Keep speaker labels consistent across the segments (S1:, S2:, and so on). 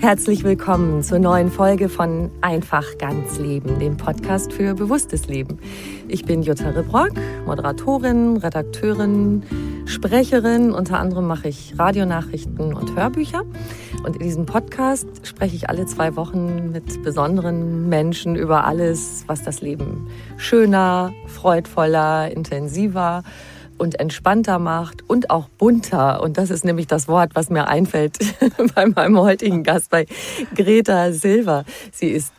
S1: Herzlich willkommen zur neuen Folge von Einfach ganz Leben, dem Podcast für bewusstes Leben. Ich bin Jutta Rebrock, Moderatorin, Redakteurin, Sprecherin. Unter anderem mache ich Radionachrichten und Hörbücher. Und in diesem Podcast spreche ich alle zwei Wochen mit besonderen Menschen über alles, was das Leben schöner, freudvoller, intensiver und entspannter macht und auch bunter. Und das ist nämlich das Wort, was mir einfällt bei meinem heutigen Gast, bei Greta Silver. Sie ist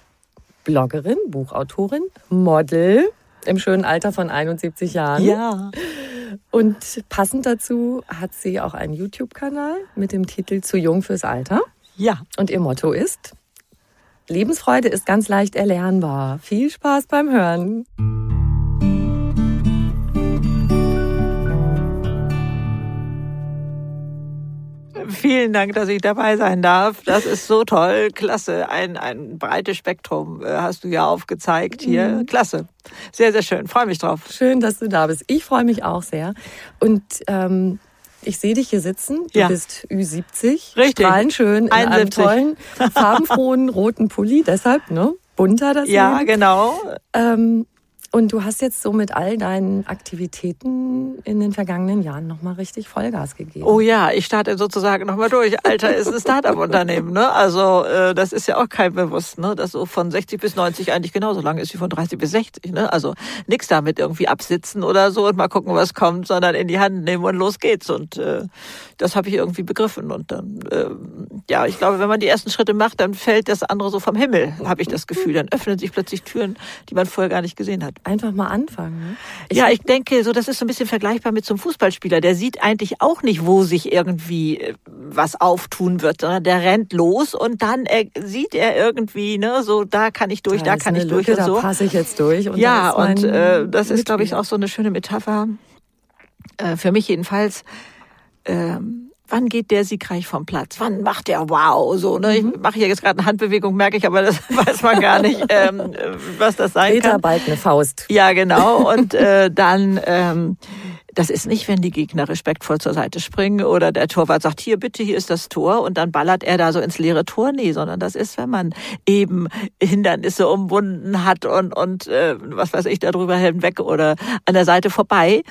S1: Bloggerin, Buchautorin, Model im schönen Alter von 71 Jahren.
S2: Ja.
S1: Und passend dazu hat sie auch einen YouTube-Kanal mit dem Titel Zu jung fürs Alter.
S2: Ja.
S1: Und ihr Motto ist, Lebensfreude ist ganz leicht erlernbar. Viel Spaß beim Hören.
S2: Vielen Dank, dass ich dabei sein darf. Das ist so toll. Klasse. Ein, ein breites Spektrum äh, hast du ja aufgezeigt hier.
S1: Mhm.
S2: Klasse. Sehr, sehr schön. Freue mich drauf.
S1: Schön, dass du da bist. Ich freue mich auch sehr. Und ähm, ich sehe dich hier sitzen. Du
S2: Ja.
S1: bist Ü70.
S2: Richtig.
S1: Strahlen schön in einem
S2: 71.
S1: tollen, farbenfrohen roten Pulli. Deshalb, ne? Bunter das
S2: Ja,
S1: Leben.
S2: genau.
S1: Ähm, und du hast jetzt so mit all deinen Aktivitäten in den vergangenen Jahren nochmal richtig Vollgas gegeben.
S2: Oh ja, ich starte sozusagen nochmal durch. Alter ist ein Start-up-Unternehmen, ne? Also äh, das ist ja auch kein bewusst, ne? Das so von 60 bis 90 eigentlich genauso lang ist wie von 30 bis 60, ne? Also nix damit irgendwie absitzen oder so und mal gucken, was kommt, sondern in die Hand nehmen und los geht's. Und äh, das habe ich irgendwie begriffen. Und dann, äh, ja, ich glaube, wenn man die ersten Schritte macht, dann fällt das andere so vom Himmel, habe ich das Gefühl. Dann öffnen sich plötzlich Türen, die man vorher gar nicht gesehen hat.
S1: Einfach mal anfangen. Ne?
S2: ja, ich denke, so das ist so ein bisschen vergleichbar mit so einem Fußballspieler. Der sieht eigentlich auch nicht, wo sich irgendwie äh, was auftun wird, sondern der rennt los und dann er, sieht er irgendwie, ne, so da kann ich durch, da,
S1: ist
S2: kann ich durch
S1: Lücke,
S2: und so.
S1: Da passe ich jetzt durch. Und
S2: ja,
S1: da
S2: und äh, das ist, glaube ich, auch so eine schöne Metapher äh, für mich jedenfalls. Ähm, Wann geht der siegreich vom Platz? Wann macht der Wow? So, ne? Ich mache hier jetzt gerade eine Handbewegung, merke ich, aber das weiß man gar nicht, ähm, äh, was das sein
S1: Peter
S2: kann.
S1: bald eine Faust.
S2: Ja, genau. Und äh, dann, ähm, das ist nicht, wenn die Gegner respektvoll zur Seite springen oder der Torwart sagt, hier bitte, hier ist das Tor und dann ballert er da so ins leere Tor. Nee, sondern das ist, wenn man eben Hindernisse umwunden hat und, und äh, was weiß ich, darüber hinweg oder an der Seite vorbei.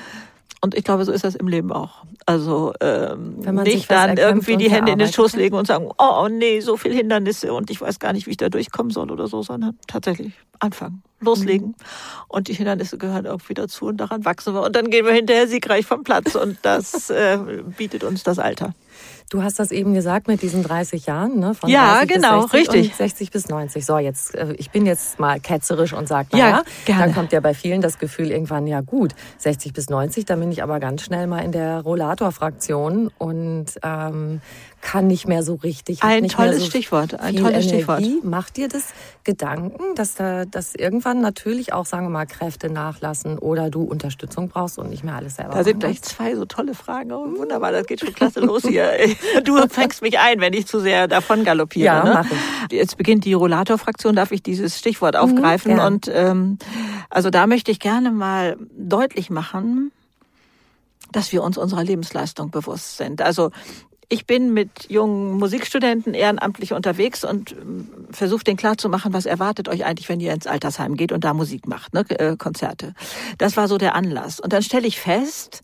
S2: Und ich glaube, so ist das im Leben auch. Also ähm,
S1: Wenn man sich
S2: nicht dann irgendwie die Hände in den Schoß legen und sagen, oh, oh nee, so viel Hindernisse und ich weiß gar nicht, wie ich da durchkommen soll oder so, sondern tatsächlich anfangen, loslegen.
S1: Mhm.
S2: Und die Hindernisse gehören irgendwie dazu und daran wachsen wir. Und dann gehen wir hinterher siegreich vom Platz und das äh, bietet uns das Alter.
S1: Du hast das eben gesagt mit diesen 30 Jahren, ne?
S2: Von ja, genau, richtig.
S1: 60 bis 90. So, jetzt, äh, ich bin jetzt mal ketzerisch und sage, naja, ja, dann kommt ja bei vielen das Gefühl irgendwann, ja gut, 60 bis 90, dann bin ich aber ganz schnell mal in der Rollator-Fraktion und ähm, kann nicht mehr so richtig.
S2: Ein tolles so Stichwort, ein tolles
S1: Energie.
S2: Stichwort.
S1: Macht dir das Gedanken, dass da, dass irgendwann natürlich auch, sagen wir mal, Kräfte nachlassen oder du Unterstützung brauchst und nicht mehr alles selber
S2: Da sind gleich zwei so tolle Fragen. Oh, wunderbar, das geht schon klasse los hier. Du fängst mich ein, wenn ich zu sehr davon galoppiere.
S1: Ja,
S2: ne?
S1: mach ich.
S2: Jetzt beginnt die Rollator-Fraktion, darf ich dieses Stichwort mhm, aufgreifen? Mhm, und ähm, also da möchte ich gerne mal deutlich machen, dass wir uns unserer Lebensleistung bewusst sind. Also ich bin mit jungen Musikstudenten ehrenamtlich unterwegs und ähm, versuche den klarzumachen, was erwartet euch eigentlich, wenn ihr ins Altersheim geht und da Musik macht, ne, äh, Konzerte. Das war so der Anlass. Und dann stelle ich fest,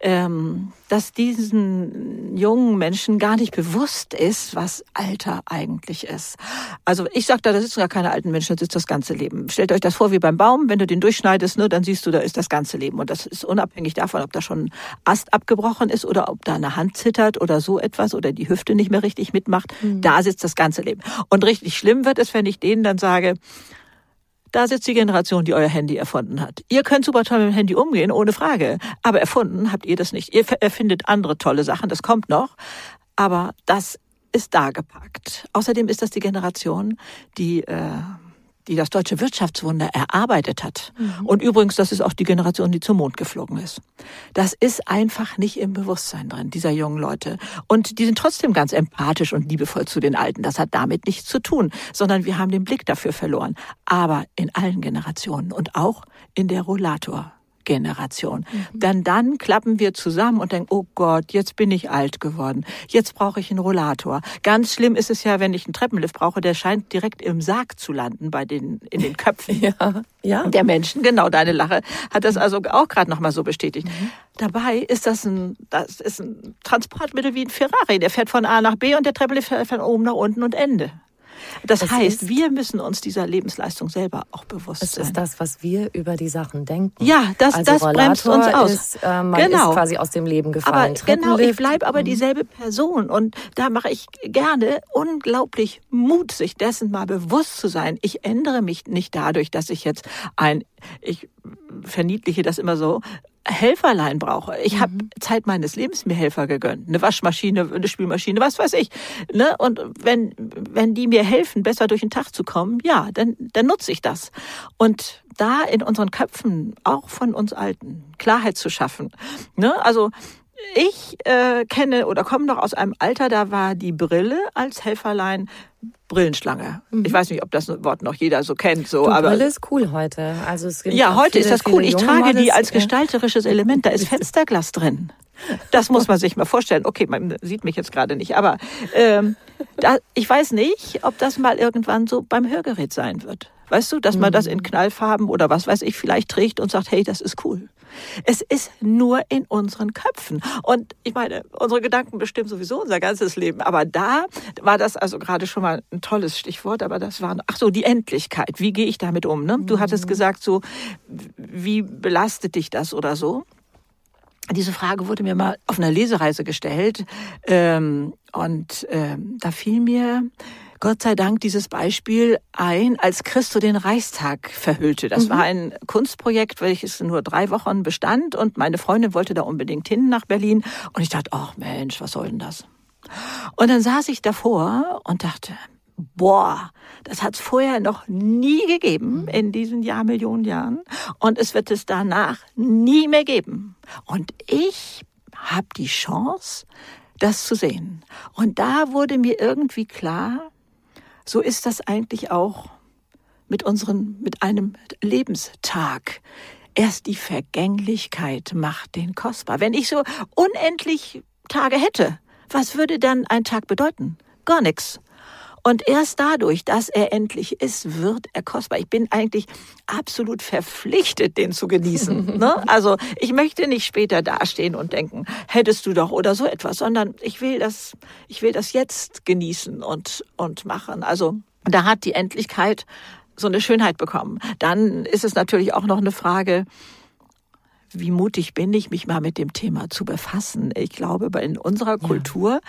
S2: ähm, dass diesen jungen Menschen gar nicht bewusst ist, was Alter eigentlich ist. Also ich sage da, da sitzen gar keine alten Menschen, da sitzt das ganze Leben. Stellt euch das vor wie beim Baum, wenn du den durchschneidest, ne, dann siehst du, da ist das ganze Leben. Und das ist unabhängig davon, ob da schon ein Ast abgebrochen ist oder ob da eine Hand zittert oder so etwas oder die Hüfte nicht mehr richtig mitmacht. Mhm. Da sitzt das ganze Leben. Und richtig schlimm wird es, wenn ich denen dann sage, da sitzt die Generation, die euer Handy erfunden hat. Ihr könnt super toll mit dem Handy umgehen, ohne Frage. Aber erfunden habt ihr das nicht. Ihr erfindet andere tolle Sachen, das kommt noch. Aber das ist da gepackt. Außerdem ist das die Generation, die äh, die das deutsche Wirtschaftswunder erarbeitet hat. Mhm. Und übrigens, das ist auch die Generation, die zum Mond geflogen ist. Das ist einfach nicht im Bewusstsein drin, dieser jungen Leute. Und die sind trotzdem ganz empathisch und liebevoll zu den Alten. Das hat damit nichts zu tun, sondern wir haben den Blick dafür verloren. Aber in allen Generationen und auch in der Rollator Generation. Mhm. Dann dann klappen wir zusammen und denken, oh Gott, jetzt bin ich alt geworden. Jetzt brauche ich einen Rollator. Ganz schlimm ist es ja, wenn ich einen Treppenlift brauche, der scheint direkt im Sarg zu landen bei den in den Köpfen
S1: ja, ja.
S2: der Menschen. Genau, deine Lache hat das also auch gerade noch mal so bestätigt. Mhm. Dabei ist das ein das ist ein Transportmittel wie ein Ferrari, der fährt von A nach B und der Treppenlift fährt von oben nach unten und Ende. Das, das heißt, wir müssen uns dieser Lebensleistung selber auch bewusst sein.
S1: Das ist das, was wir über die Sachen denken.
S2: Ja, das,
S1: also
S2: das bremst uns aus.
S1: Ist, äh, man genau. ist quasi aus dem Leben gefallen.
S2: Aber genau, ich bleibe aber mhm. dieselbe Person und da mache ich gerne unglaublich Mut, sich dessen mal bewusst zu sein. Ich ändere mich nicht dadurch, dass ich jetzt ein, ich verniedliche das immer so, Helferlein brauche. Ich mhm. habe Zeit meines Lebens mir Helfer gegönnt. Eine Waschmaschine, eine Spülmaschine, was weiß ich. Ne? Und wenn, wenn die mir helfen, besser durch den Tag zu kommen, ja, dann, dann nutze ich das. Und da in unseren Köpfen, auch von uns Alten, Klarheit zu schaffen. Ne? Also ich äh, kenne oder komme noch aus einem Alter, da war die Brille als Helferlein Brillenschlange. Mhm. Ich weiß nicht, ob das Wort noch jeder so kennt. So,
S1: du,
S2: aber
S1: Brille ist cool heute. Also es gibt
S2: ja, heute viele, ist das cool. Ich trage Models, die als gestalterisches Element. Da ist Fensterglas drin. Das muss man sich mal vorstellen. Okay, man sieht mich jetzt gerade nicht, aber ähm, da, ich weiß nicht, ob das mal irgendwann so beim Hörgerät sein wird. Weißt du, dass man das in mhm. Knallfarben oder was weiß ich vielleicht trägt und sagt, hey, das ist cool. Es ist nur in unseren Köpfen. Und ich meine, unsere Gedanken bestimmen sowieso unser ganzes Leben. Aber da war das also gerade schon mal ein tolles Stichwort. Aber das war, ach so, die Endlichkeit. Wie gehe ich damit um? Ne? Du hattest mhm. gesagt, so, wie belastet dich das oder so? Diese Frage wurde mir mal auf einer Lesereise gestellt. Ähm, und ähm, da fiel mir Gott sei Dank dieses Beispiel ein, als Christo den Reichstag verhüllte. Das mhm. war ein Kunstprojekt, welches nur drei Wochen bestand und meine Freundin wollte da unbedingt hin nach Berlin und ich dachte, ach Mensch, was soll denn das? Und dann saß ich davor und dachte, boah, das hat es vorher noch nie gegeben mhm. in diesen Jahrmillionen Jahren und es wird es danach nie mehr geben. Und ich habe die Chance, das zu sehen. Und da wurde mir irgendwie klar, so ist das eigentlich auch mit unseren, mit einem Lebenstag. Erst die Vergänglichkeit macht den kostbar. Wenn ich so unendlich Tage hätte, was würde dann ein Tag bedeuten? Gar nichts. Und erst dadurch, dass er endlich ist, wird er kostbar. Ich bin eigentlich absolut verpflichtet, den zu genießen. ne? Also ich möchte nicht später dastehen und denken, hättest du doch oder so etwas, sondern ich will das, ich will das jetzt genießen und, und machen. Also da hat die Endlichkeit so eine Schönheit bekommen. Dann ist es natürlich auch noch eine Frage, wie mutig bin ich, mich mal mit dem Thema zu befassen. Ich glaube, in unserer Kultur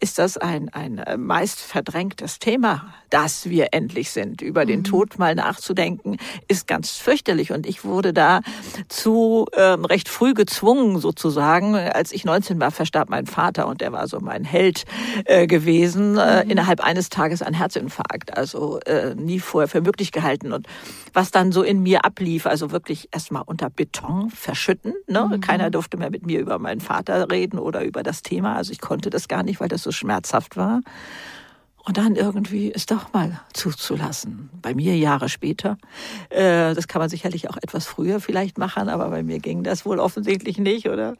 S2: ist das ein, ein äh, meist verdrängtes Thema, dass wir endlich sind. Über den mhm. Tod mal nachzudenken, ist ganz fürchterlich. Und ich wurde da zu ähm, recht früh gezwungen, sozusagen. Als ich 19 war, verstarb mein Vater und der war so mein Held äh, gewesen. Äh, mhm. innerhalb eines Tages ein Herzinfarkt. Also äh, nie vorher für möglich gehalten. Und was dann so in mir ablief, also wirklich erstmal unter Beton verschütten. Ne? Mhm. Keiner durfte mehr mit mir über meinen Vater reden oder über das Thema. Also ich konnte das gar nicht, weil das so schmerzhaft war. Und dann irgendwie es doch mal zuzulassen. Bei mir Jahre später. Äh, das kann man sicherlich auch etwas früher vielleicht machen, aber bei mir ging das wohl offensichtlich nicht, oder?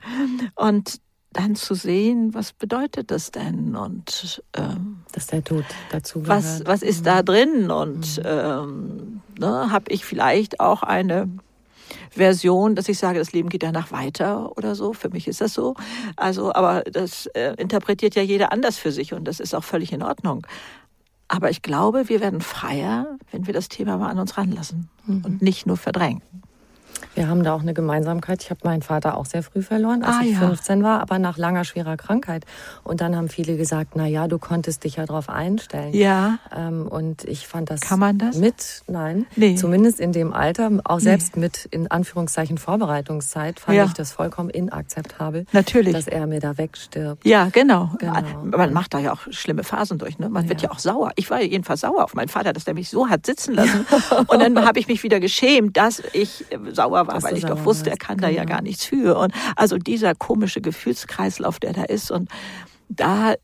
S2: Und dann zu sehen, was bedeutet das denn und
S1: ähm, dass der Tod dazu
S2: gehört. Was was ist mhm. da drin und mhm. ähm, ne, habe ich vielleicht auch eine Version, dass ich sage, das Leben geht danach weiter oder so. Für mich ist das so. Also, aber das äh, interpretiert ja jeder anders für sich und das ist auch völlig in Ordnung. Aber ich glaube, wir werden freier, wenn wir das Thema mal an uns ranlassen mhm. und nicht nur verdrängen.
S1: Wir haben da auch eine Gemeinsamkeit. Ich habe meinen Vater auch sehr früh verloren, als ah, ich ja. 15 war, aber nach langer, schwerer Krankheit. Und dann haben viele gesagt, na ja, du konntest dich ja darauf einstellen.
S2: Ja.
S1: Ähm, und ich fand das.
S2: Kann man das?
S1: Mit, nein. Nee. Zumindest in dem Alter, auch selbst nee. mit, in Anführungszeichen, Vorbereitungszeit, fand ja. ich das vollkommen inakzeptabel.
S2: Natürlich.
S1: Dass er mir da wegstirbt.
S2: Ja, genau. genau. Man macht da ja auch schlimme Phasen durch, ne? Man ja. wird ja auch sauer. Ich war jedenfalls sauer auf meinen Vater, dass der mich so hat sitzen lassen. und dann habe ich mich wieder geschämt, dass ich sauer war, weil ich doch wusste, er kann genau. da ja genau. gar nichts für. Und also dieser komische Gefühlskreislauf, der da ist und da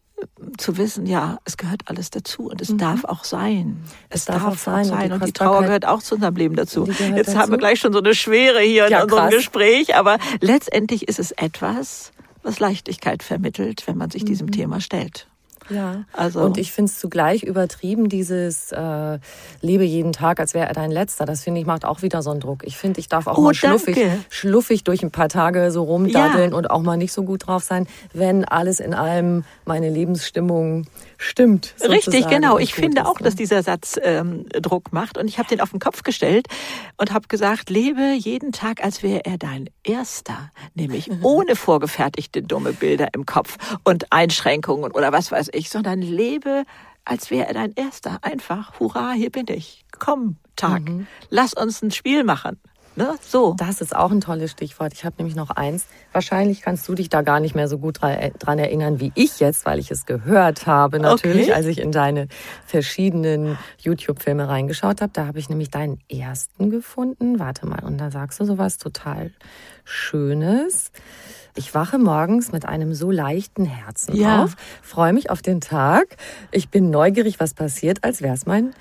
S2: zu wissen, ja, es gehört alles dazu und es mhm. darf auch sein.
S1: Es, es darf, darf, auch sein. sein.
S2: Und, die, Trauer gehört auch zu unserem Leben dazu. Jetzt dazu? haben wir gleich schon so eine Schwere hier ja, in unserem krass. Gespräch, aber letztendlich ist es etwas, was Leichtigkeit vermittelt, wenn man sich mhm. diesem Thema stellt.
S1: Ja, also. und ich finde es zugleich übertrieben, dieses äh, Lebe jeden Tag, als wäre er dein letzter. Das finde ich macht auch wieder so einen Druck. Ich finde, ich darf auch oh, mal schluffig, schluffig durch ein paar Tage so rumdaddeln ja. und auch mal nicht so gut drauf sein, wenn alles in allem meine Lebensstimmung stimmt.
S2: Richtig, genau. Ich finde auch, dass dieser Satz ähm, Druck macht. Und ich habe den auf den Kopf gestellt und habe gesagt, lebe jeden Tag, als wäre er dein erster. Nämlich ohne vorgefertigte dumme Bilder im Kopf und Einschränkungen oder was weiß ich, sondern lebe, als wäre er dein erster. Einfach, hurra, hier bin ich. Komm, Tag. Mhm. Lass uns ein Spiel machen. Ne? So.
S1: Das ist auch ein tolles Stichwort. Ich habe nämlich noch eins. Wahrscheinlich kannst du dich da gar nicht mehr so gut dran erinnern wie ich jetzt, weil ich es gehört habe natürlich, okay. als ich in deine verschiedenen YouTube-Filme reingeschaut habe. Da habe ich nämlich deinen ersten gefunden. Warte mal, und da sagst du sowas total Schönes. Ich wache morgens mit einem so leichten Herzen ja. auf, freue mich auf den Tag. Ich bin neugierig, was passiert, als wäre es mein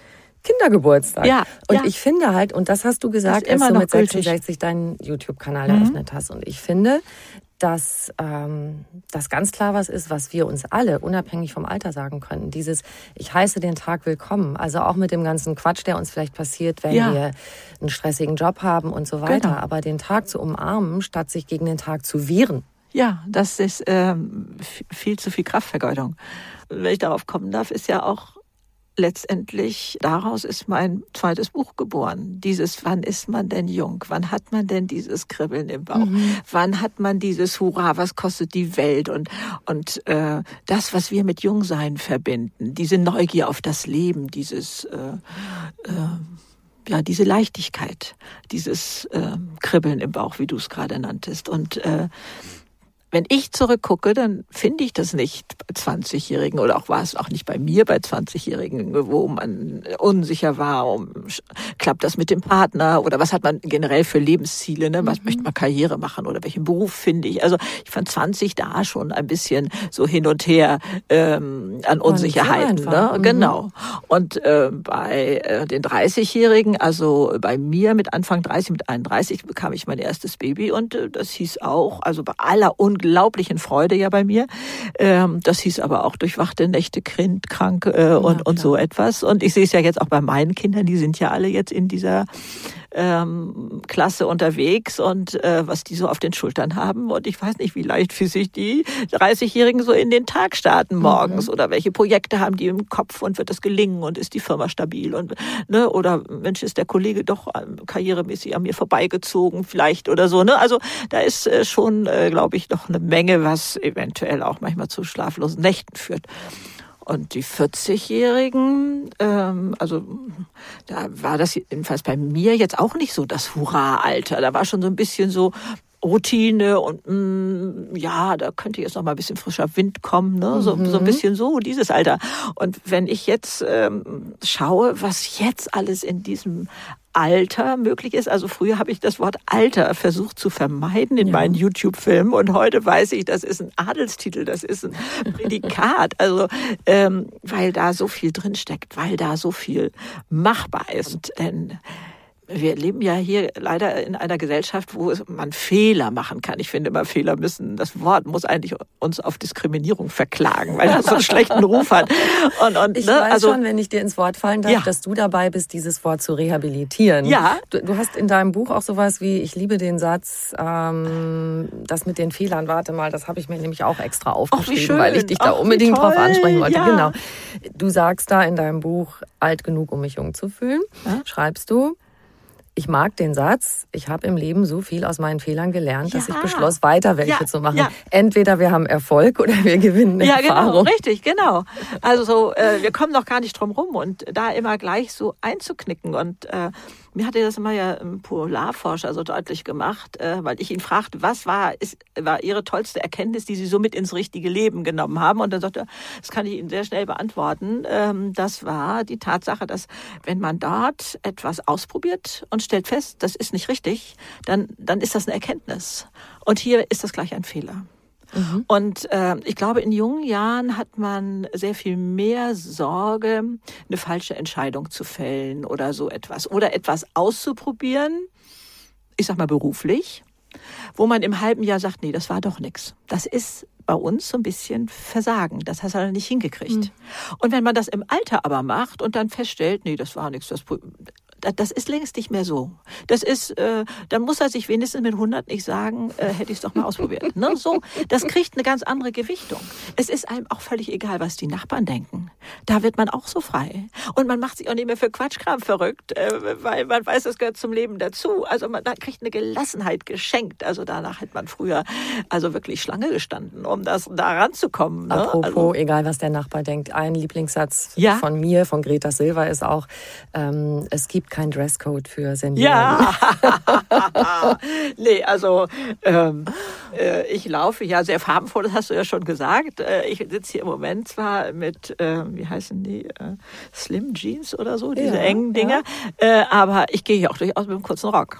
S1: Kindergeburtstag.
S2: Ja,
S1: und
S2: ja.
S1: ich finde halt, und das hast du gesagt, als du mit 66 deinen YouTube-Kanal mhm. eröffnet hast. Und ich finde, dass ähm, das ganz klar was ist, was wir uns alle unabhängig vom Alter sagen können. Dieses Ich heiße den Tag willkommen. Also auch mit dem ganzen Quatsch, der uns vielleicht passiert, wenn ja. wir einen stressigen Job haben und so weiter. Genau. Aber den Tag zu umarmen, statt sich gegen den Tag zu wehren.
S2: Ja, das ist ähm, viel zu viel Kraftvergeudung. Wenn ich darauf kommen darf, ist ja auch letztendlich daraus ist mein zweites Buch geboren. Dieses, wann ist man denn jung? Wann hat man denn dieses Kribbeln im Bauch? Mhm. Wann hat man dieses Hurra, was kostet die Welt? Und, und äh, das, was wir mit Jungsein verbinden, diese Neugier auf das Leben, dieses äh, äh, ja, diese Leichtigkeit, dieses äh, Kribbeln im Bauch, wie du es gerade nanntest. Und äh, wenn ich zurückgucke, dann finde ich das nicht bei 20-Jährigen oder auch war es auch nicht bei mir bei 20-Jährigen, wo man unsicher war, um, klappt das mit dem Partner oder was hat man generell für Lebensziele, ne? was mhm. möchte man Karriere machen oder welchen Beruf finde ich. Also ich fand 20 da schon ein bisschen so hin und her ähm, an Unsicherheiten. Ne? Mhm. Genau. Und äh, bei äh, den 30-Jährigen, also bei mir mit Anfang 30, mit 31 bekam ich mein erstes Baby und äh, das hieß auch, also bei aller Un unglaublichen Freude ja bei mir. Ähm, das hieß aber auch durchwachte Nächte, krank äh, und, ja, und so etwas. Und ich sehe es ja jetzt auch bei meinen Kindern, die sind ja alle jetzt in dieser ähm, Klasse unterwegs und äh, was die so auf den Schultern haben. Und ich weiß nicht, wie leicht für sich die 30-Jährigen so in den Tag starten morgens mhm. oder welche Projekte haben die im Kopf und wird das gelingen und ist die Firma stabil und ne oder Mensch ist der Kollege doch ähm, karrieremäßig an mir vorbeigezogen vielleicht oder so ne also da ist äh, schon äh, glaube ich noch eine Menge was eventuell auch manchmal zu schlaflosen Nächten führt und die 40-Jährigen, ähm, also da war das jedenfalls bei mir jetzt auch nicht so das Hurra-Alter. Da war schon so ein bisschen so, Routine und mh, mm, ja, da könnte jetzt noch mal ein bisschen frischer Wind kommen, ne? so, mhm. so ein mhm. bisschen so dieses Alter. Und wenn ich jetzt ähm, schaue, was jetzt alles in diesem Alter möglich ist. Also früher habe ich das Wort Alter versucht zu vermeiden in ja. meinen YouTube-Filmen und heute weiß ich, das ist ein Adelstitel, das ist ein Prädikat. Also ähm, weil da so viel drin steckt, weil da so viel machbar ist. Denn wir leben ja hier leider in einer Gesellschaft, wo man Fehler machen kann. Ich finde immer, Fehler müssen, das Wort muss eigentlich uns auf Diskriminierung verklagen, weil das so einen schlechten Ruf hat.
S1: Und, und, ich ne, weiß also, schon, wenn ich dir ins Wort fallen darf, ja. dass du dabei bist, dieses Wort zu rehabilitieren.
S2: Ja.
S1: Du, du, hast in deinem Buch auch sowas wie, ich liebe den Satz, ähm, das mit den Fehlern, warte mal, das habe ich mir nämlich auch extra aufgeschrieben, weil ich dich da Ach, unbedingt drauf ansprechen wollte. Ja. Genau. Du sagst da in deinem Buch, alt genug, um mich jung zu fühlen, ja? schreibst du, ich mag den Satz, ich habe im Leben so viel aus meinen Fehlern gelernt, ja. dass ich beschloss, weiter welche ja. zu machen. Ja. Entweder wir haben Erfolg oder wir gewinnen
S2: ja, genau, Erfahrung. genau, richtig, genau. Also so, äh, wir kommen noch gar nicht drum rum und da immer gleich so einzuknicken und äh, mir hatte das immer ja ein Polarforscher so deutlich gemacht, äh, weil ich ihn fragte, was war, ist, war Ihre tollste Erkenntnis, die Sie so mit ins richtige Leben genommen haben? Und dann sagte er, das kann ich Ihnen sehr schnell beantworten. Ähm, das war die Tatsache, dass wenn man dort etwas ausprobiert und stellt fest, das ist nicht richtig, dann, dann ist das eine Erkenntnis. Und hier ist das gleich ein Fehler. Mhm. Und äh, ich glaube, in jungen Jahren hat man sehr viel mehr Sorge, eine falsche Entscheidung zu fällen oder so etwas. Oder etwas auszuprobieren, ich sag mal beruflich, wo man im halben Jahr sagt, nee, das war doch nichts. Das ist bei uns so ein bisschen Versagen. Das hast du halt nicht hingekriegt. Mhm. Und wenn man das im Alter aber macht und dann feststellt, nee, das war nichts, das das ist längst nicht mehr so. Das ist, äh, dann muss er sich wenigstens mit 100 nicht sagen, äh, hätte ich es doch mal ausprobiert. Ne? So, das kriegt eine ganz andere Gewichtung. Es ist einem auch völlig egal, was die Nachbarn denken. Da wird man auch so frei. Und man macht sich auch nicht mehr für Quatschkram verrückt, äh, weil man weiß, das gehört zum Leben dazu. Also man da kriegt eine Gelassenheit geschenkt. Also danach hätte man früher also wirklich Schlange gestanden, um das da ranzukommen. Ne?
S1: Apropos,
S2: also,
S1: egal was der Nachbar denkt, ein Lieblingssatz ja? von mir, von Greta Silva ist auch, ähm, es gibt kein Dresscode für Senioren.
S2: Ja, nee, also ähm, äh, ich laufe ja sehr farbenvoll, das hast du ja schon gesagt. Äh, ich sitze hier im Moment zwar mit, äh, wie heißen die, äh, Slim Jeans oder so, diese ja, engen Dinger, ja. Äh, aber ich gehe hier auch durchaus mit einem kurzen Rock.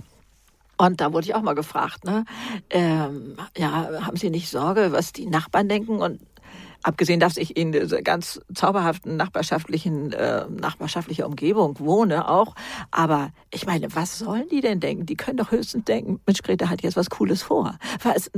S2: Und da wurde ich auch mal gefragt, ne, ähm, ja, haben Sie nicht Sorge, was die Nachbarn denken? Und Abgesehen, dass ich in dieser ganz zauberhaften nachbarschaftlichen, äh, nachbarschaftlicher Umgebung wohne auch. Aber ich meine, was sollen die denn denken? Die können doch höchstens denken, Mensch, Greta hat jetzt was Cooles vor.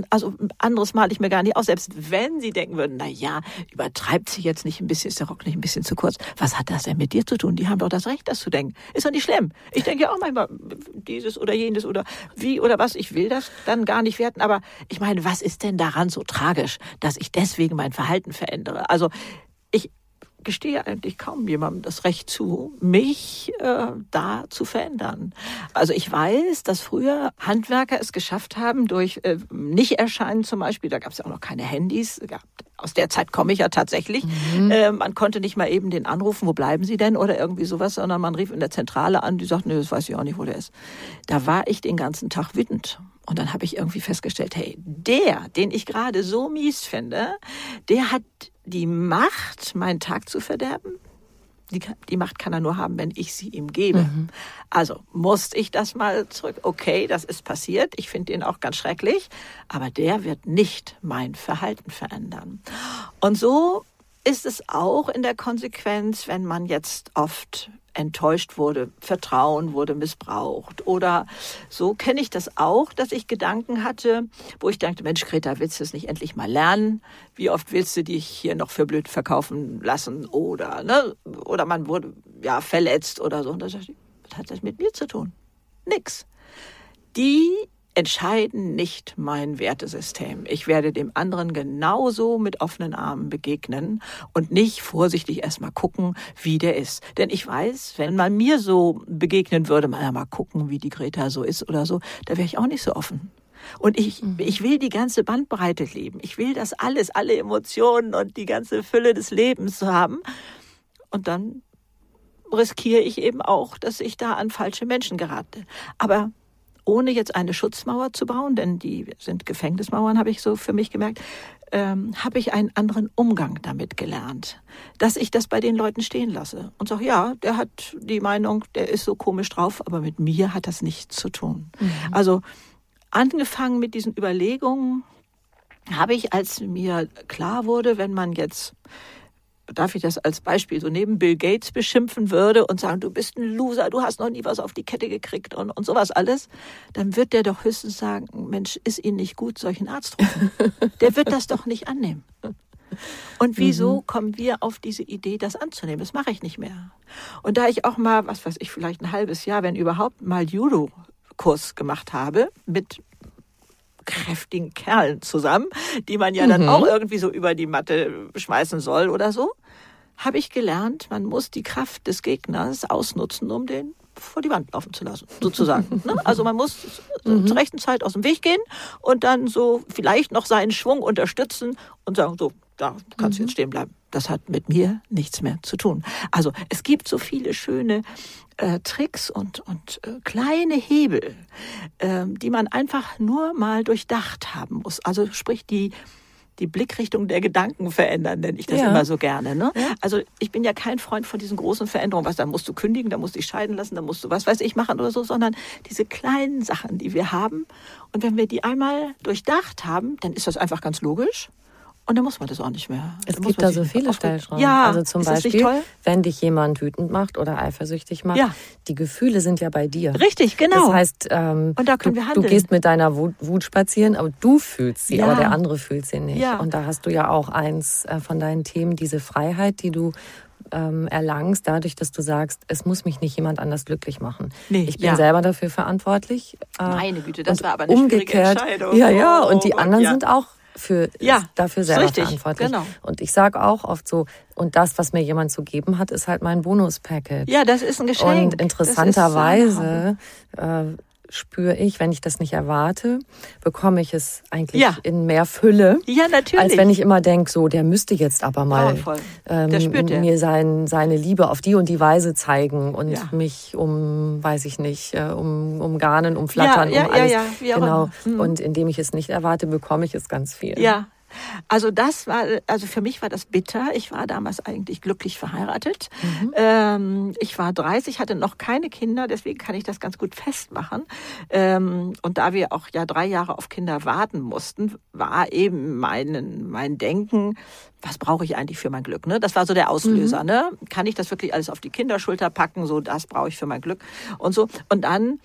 S2: Also anderes male ich mir gar nicht aus. Selbst wenn sie denken würden, na ja, übertreibt sie jetzt nicht ein bisschen, ist der Rock nicht ein bisschen zu kurz. Was hat das denn mit dir zu tun? Die haben doch das Recht, das zu denken. Ist doch nicht schlimm. Ich denke ja auch manchmal dieses oder jenes oder wie oder was. Ich will das dann gar nicht werten. Aber ich meine, was ist denn daran so tragisch, dass ich deswegen mein Verhalten Verhalten verändere. Also ich gestehe eigentlich kaum jemandem das Recht zu, mich äh, da zu verändern. Also ich weiß, dass früher Handwerker es geschafft haben, durch äh, Nicht-Erscheinen zum Beispiel, da gab es ja auch noch keine Handys, gab, aus der Zeit komme ich ja tatsächlich, mhm. äh, man konnte nicht mal eben den anrufen, wo bleiben Sie denn oder irgendwie sowas, sondern man rief in der Zentrale an, die sagt, nee, das weiß ich auch nicht, wo der ist. Da war ich den ganzen Tag wütend und dann habe ich irgendwie festgestellt, hey, der, den ich gerade so mies finde, der hat die Macht, meinen Tag zu verderben. Die, die Macht kann er nur haben, wenn ich sie ihm gebe. Mhm. Also musste ich das mal zurück. Okay, das ist passiert. Ich finde ihn auch ganz schrecklich. Aber der wird nicht mein Verhalten verändern. Und so ist es auch in der Konsequenz, wenn man jetzt oft enttäuscht wurde, Vertrauen wurde missbraucht. Oder so kenne ich das auch, dass ich Gedanken hatte, wo ich dachte, Mensch, Greta, willst du es nicht endlich mal lernen? Wie oft willst du dich hier noch für blöd verkaufen lassen? Oder, ne? Oder man wurde ja verletzt oder so. Und da dachte ich, was hat das mit mir zu tun? nix. Die entscheiden nicht mein Wertesystem. Ich werde dem anderen genauso mit offenen Armen begegnen und nicht vorsichtig erstmal gucken, wie der ist. Denn ich weiß, wenn man mir so begegnen würde, mal, mal gucken, wie die Greta so ist oder so, da wäre ich auch nicht so offen. Und ich, mhm. ich will die ganze Bandbreite leben. Ich will das alles, alle Emotionen und die ganze Fülle des Lebens haben. Und dann riskiere ich eben auch, dass ich da an falsche Menschen gerate. Aber ohne jetzt eine Schutzmauer zu bauen, denn die sind Gefängnismauern, habe ich so für mich gemerkt, ähm, habe ich einen anderen Umgang damit gelernt, dass ich das bei den Leuten stehen lasse und sage, ja, der hat die Meinung, der ist so komisch drauf, aber mit mir hat das nichts zu tun. Mhm. Also angefangen mit diesen Überlegungen habe ich, als mir klar wurde, wenn man jetzt darf ich das als Beispiel so neben Bill Gates beschimpfen würde und sagen, du bist ein Loser, du hast noch nie was auf die Kette gekriegt und, und sowas alles, dann wird der doch höchstens sagen, Mensch, ist Ihnen nicht gut, solchen Arzt rufen. der wird das doch nicht annehmen. Und wieso mhm. kommen wir auf diese Idee, das anzunehmen? Das mache ich nicht mehr. Und da ich auch mal, was weiß ich, vielleicht ein halbes Jahr, wenn überhaupt, mal Judo-Kurs gemacht habe mit kräftigen Kerlen zusammen, die man ja dann mhm. auch irgendwie so über die Matte schmeißen soll oder so, habe ich gelernt, man muss die Kraft des Gegners ausnutzen, um den vor die Wand laufen zu lassen, sozusagen. Ne? also man muss mhm. zur rechten Zeit aus dem Weg gehen und dann so vielleicht noch seinen Schwung unterstützen und sagen, so, da kannst du mhm. jetzt stehen bleiben. Das hat mit mir nichts mehr zu tun. Also es gibt so viele schöne äh, Tricks und, und äh, kleine Hebel, äh, die man einfach nur mal durchdacht haben muss. Also sprich die die Blickrichtung der Gedanken verändern, nenne ich das ja. immer so gerne. Ne? Ja. Also ich bin ja kein Freund von diesen großen Veränderungen, was dann musst du kündigen, dann musst du dich scheiden lassen, dann musst du was weiß ich machen oder so, sondern diese kleinen Sachen, die wir haben. Und wenn wir die einmal durchdacht haben, dann ist das einfach ganz logisch. Und dann muss man das auch nicht mehr.
S1: Es dann gibt da so viele Stellschrauben.
S2: Ja,
S1: also zum Beispiel, wenn dich jemand wütend macht oder eifersüchtig macht, ja. die Gefühle sind ja bei dir.
S2: Richtig, genau.
S1: Das heißt, ähm,
S2: und da können
S1: du,
S2: wir handeln.
S1: du gehst mit deiner Wut, Wut, spazieren, aber du fühlst sie, ja. aber der andere fühlt sie nicht. Ja. Und da hast du ja auch eins äh, von deinen Themen, diese Freiheit, die du ähm, erlangst, dadurch, dass du sagst, es muss mich nicht jemand anders glücklich machen. Nee, ich bin ja. selber dafür verantwortlich.
S2: Äh, Meine Güte, das war aber eine umgekehrt, Entscheidung.
S1: Ja, ja, und die oh, anderen ja. sind auch für ja, dafür selber richtig, verantwortlich. Genau. Und ich sage auch oft so, und das, was mir jemand zu geben hat, ist halt mein Bonus-Package.
S2: Ja, das ist ein Geschenk.
S1: Und interessanterweise äh, spüre ich, wenn ich das nicht erwarte, bekomme ich es eigentlich ja. in mehr Fülle.
S2: Ja, natürlich.
S1: Als wenn ich immer denke, so, der müsste jetzt aber mal ähm, mir sein, seine Liebe auf die und die Weise zeigen und ja. mich um, weiß ich nicht, äh, um, umgarnen, umflattern, ja, um alles. Ja, ja, genau. Mhm. Und indem ich es nicht erwarte, bekomme ich es ganz viel.
S2: Ja, also das war, also für mich war das bitter. Ich war damals eigentlich glücklich verheiratet. Mhm. Ähm, ich war 30, hatte noch keine Kinder, deswegen kann ich das ganz gut festmachen. Ähm, und da wir auch ja drei Jahre auf Kinder warten mussten, war eben mein, mein Denken, was brauche ich eigentlich für mein Glück? Ne? Das war so der Auslöser. Mhm. Ne? Kann ich das wirklich alles auf die Kinderschulter packen? So, das brauche ich für mein Glück und so. Und dann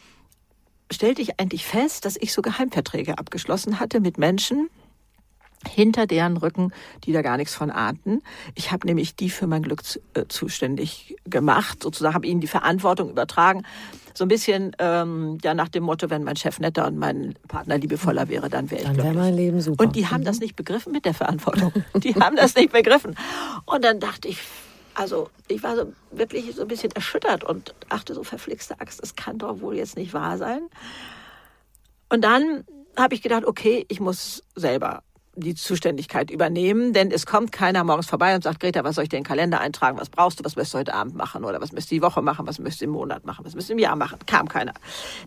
S2: stellte ich eigentlich fest, dass ich so Geheimverträge abgeschlossen hatte mit Menschen, hinter deren Rücken, die da gar nichts von ahnten. Ich habe nämlich die für mein Glück äh, zuständig gemacht, sozusagen habe ihnen die Verantwortung übertragen. So ein bisschen ähm, ja nach dem Motto, wenn mein Chef netter und mein Partner liebevoller wäre, dann wäre ich
S1: dann
S2: wäre
S1: mein Leben super.
S2: Und die haben das mhm. nicht begriffen mit der Verantwortung. Die haben das nicht begriffen. Und dann dachte ich, also ich war so wirklich so ein bisschen erschüttert und dachte so, verflixte Axt, das kann doch wohl jetzt nicht wahr sein. Und dann habe ich gedacht, okay, ich muss selber die Zuständigkeit übernehmen, denn es kommt keiner morgens vorbei und sagt, Greta, was soll ich dir in den Kalender eintragen? Was brauchst du? Was möchtest du heute Abend machen? Oder was müsst du die Woche machen? Was müsst du im Monat machen? Was müsst du im Jahr machen? Kam keiner.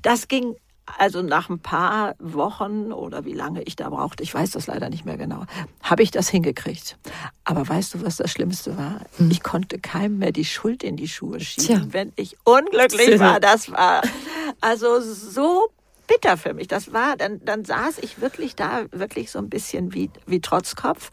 S2: Das ging also nach ein paar Wochen oder wie lange ich da brauchte, ich weiß das leider nicht mehr genau, habe ich das hingekriegt. Aber weißt du, was das Schlimmste war? Hm. Ich konnte keinem mehr die Schuld in die Schuhe schieben, Tja. wenn ich unglücklich war. Das war also so bitter für mich. Das war, dann, dann saß ich wirklich da, wirklich so ein bisschen wie, wie Trotzkopf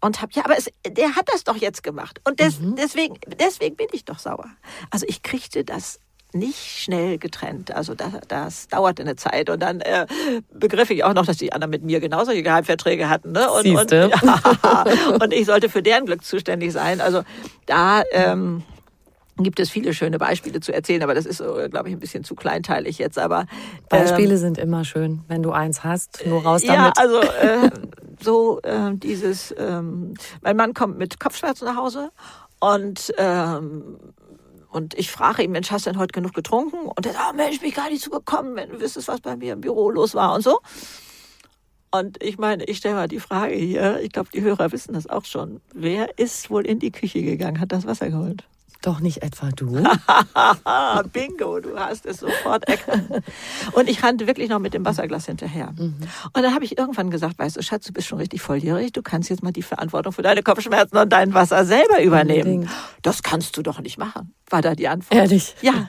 S2: und habe ja, aber es, der hat das doch jetzt gemacht und des, mhm. deswegen, deswegen bin ich doch sauer. Also ich kriegte das nicht schnell getrennt. Also das, das dauerte eine Zeit und dann äh, begriff ich auch noch, dass die anderen mit mir genau solche Geheimverträge hatten. Ne? Und, und, ja, und ich sollte für deren Glück zuständig sein. Also da ähm, gibt es viele schöne Beispiele zu erzählen, aber das ist, äh, glaube ich, ein bisschen zu kleinteilig jetzt. Aber
S1: Beispiele ähm, sind immer schön, wenn du eins hast, nur raus damit.
S2: Ja, also äh, so äh, dieses, ähm, mein Mann kommt mit Kopfschmerzen nach Hause und ähm, und ich frage ihn, Mensch, hast du denn heute genug getrunken? Und er sagt, oh, Mensch, mich gar nicht zu bekommen, wenn du wüsstest, was bei mir im Büro los war und so. Und ich meine, ich stelle mal die Frage hier, ich glaube, die Hörer wissen das auch schon. Wer ist wohl in die Küche gegangen, hat das Wasser geholt?
S1: Doch nicht etwa du?
S2: Bingo, du hast es sofort erkannt. Und ich rannte wirklich noch mit dem Wasserglas hinterher. Mhm. Und dann habe ich irgendwann gesagt, weißt du, Schatz, du bist schon richtig volljährig, du kannst jetzt mal die Verantwortung für deine Kopfschmerzen und dein Wasser selber übernehmen. Unbedingt. Das kannst du doch nicht machen, war da die Antwort.
S1: Ehrlich?
S2: Ja.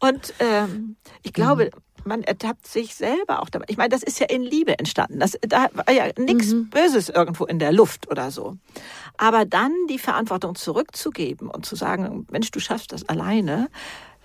S2: Und ähm, ich glaube, mhm man ertappt sich selber auch dabei. Ich meine, das ist ja in Liebe entstanden. Das, da war ja nichts mhm. Böses irgendwo in der Luft oder so. Aber dann die Verantwortung zurückzugeben und zu sagen, Mensch, du schaffst das alleine,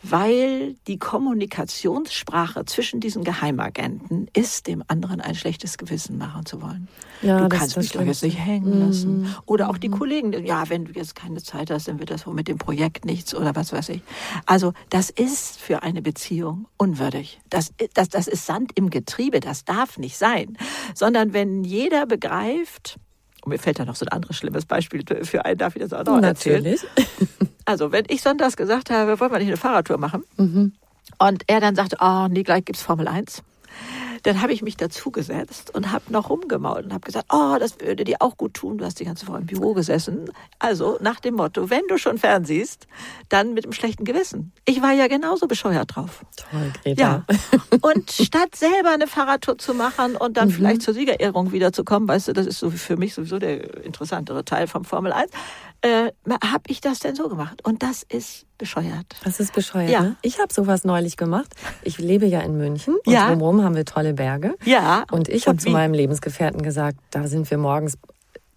S2: weil die Kommunikationssprache zwischen diesen Geheimagenten ist, dem anderen ein schlechtes Gewissen machen zu wollen. Ja, du kannst mich doch jetzt nicht hängen lassen. Mhm. Oder auch die mhm. Kollegen, ja, wenn du jetzt keine Zeit hast, dann wird das wohl mit dem Projekt nichts oder was weiß ich. Also das ist für eine Beziehung unwürdig. Das, das, das ist Sand im Getriebe, das darf nicht sein. Sondern wenn jeder begreift, und mir fällt da noch so ein anderes schlimmes Beispiel für einen, darf ich das auch noch
S1: Natürlich.
S2: erzählen? Also, wenn ich sonntags gesagt habe, wollen wir nicht eine Fahrradtour machen? Mhm. Und er dann sagt, oh, nee, gleich gibt's Formel 1 dann habe ich mich dazugesetzt und habe noch rumgemault und habe gesagt, oh, das würde dir auch gut tun. Du hast die ganze Woche im Büro gesessen. Also nach dem Motto, wenn du schon fernsiehst, dann mit einem schlechten Gewissen. Ich war ja genauso bescheuert drauf.
S1: Toll, Greta. Ja.
S2: Und statt selber eine Fahrradtour zu machen und dann mhm. vielleicht zur Siegerehrung wiederzukommen, weißt du, das ist so für mich sowieso der interessantere Teil vom Formel 1, äh, habe ich das denn so gemacht. Und das ist bescheuert.
S1: Das ist bescheuert. Ja. Ne? Ich habe sowas neulich gemacht. Ich lebe ja in München und ja. drumherum haben wir tolle Berge.
S2: Ja.
S1: Und ich habe zu meinem Lebensgefährten gesagt, da sind wir morgens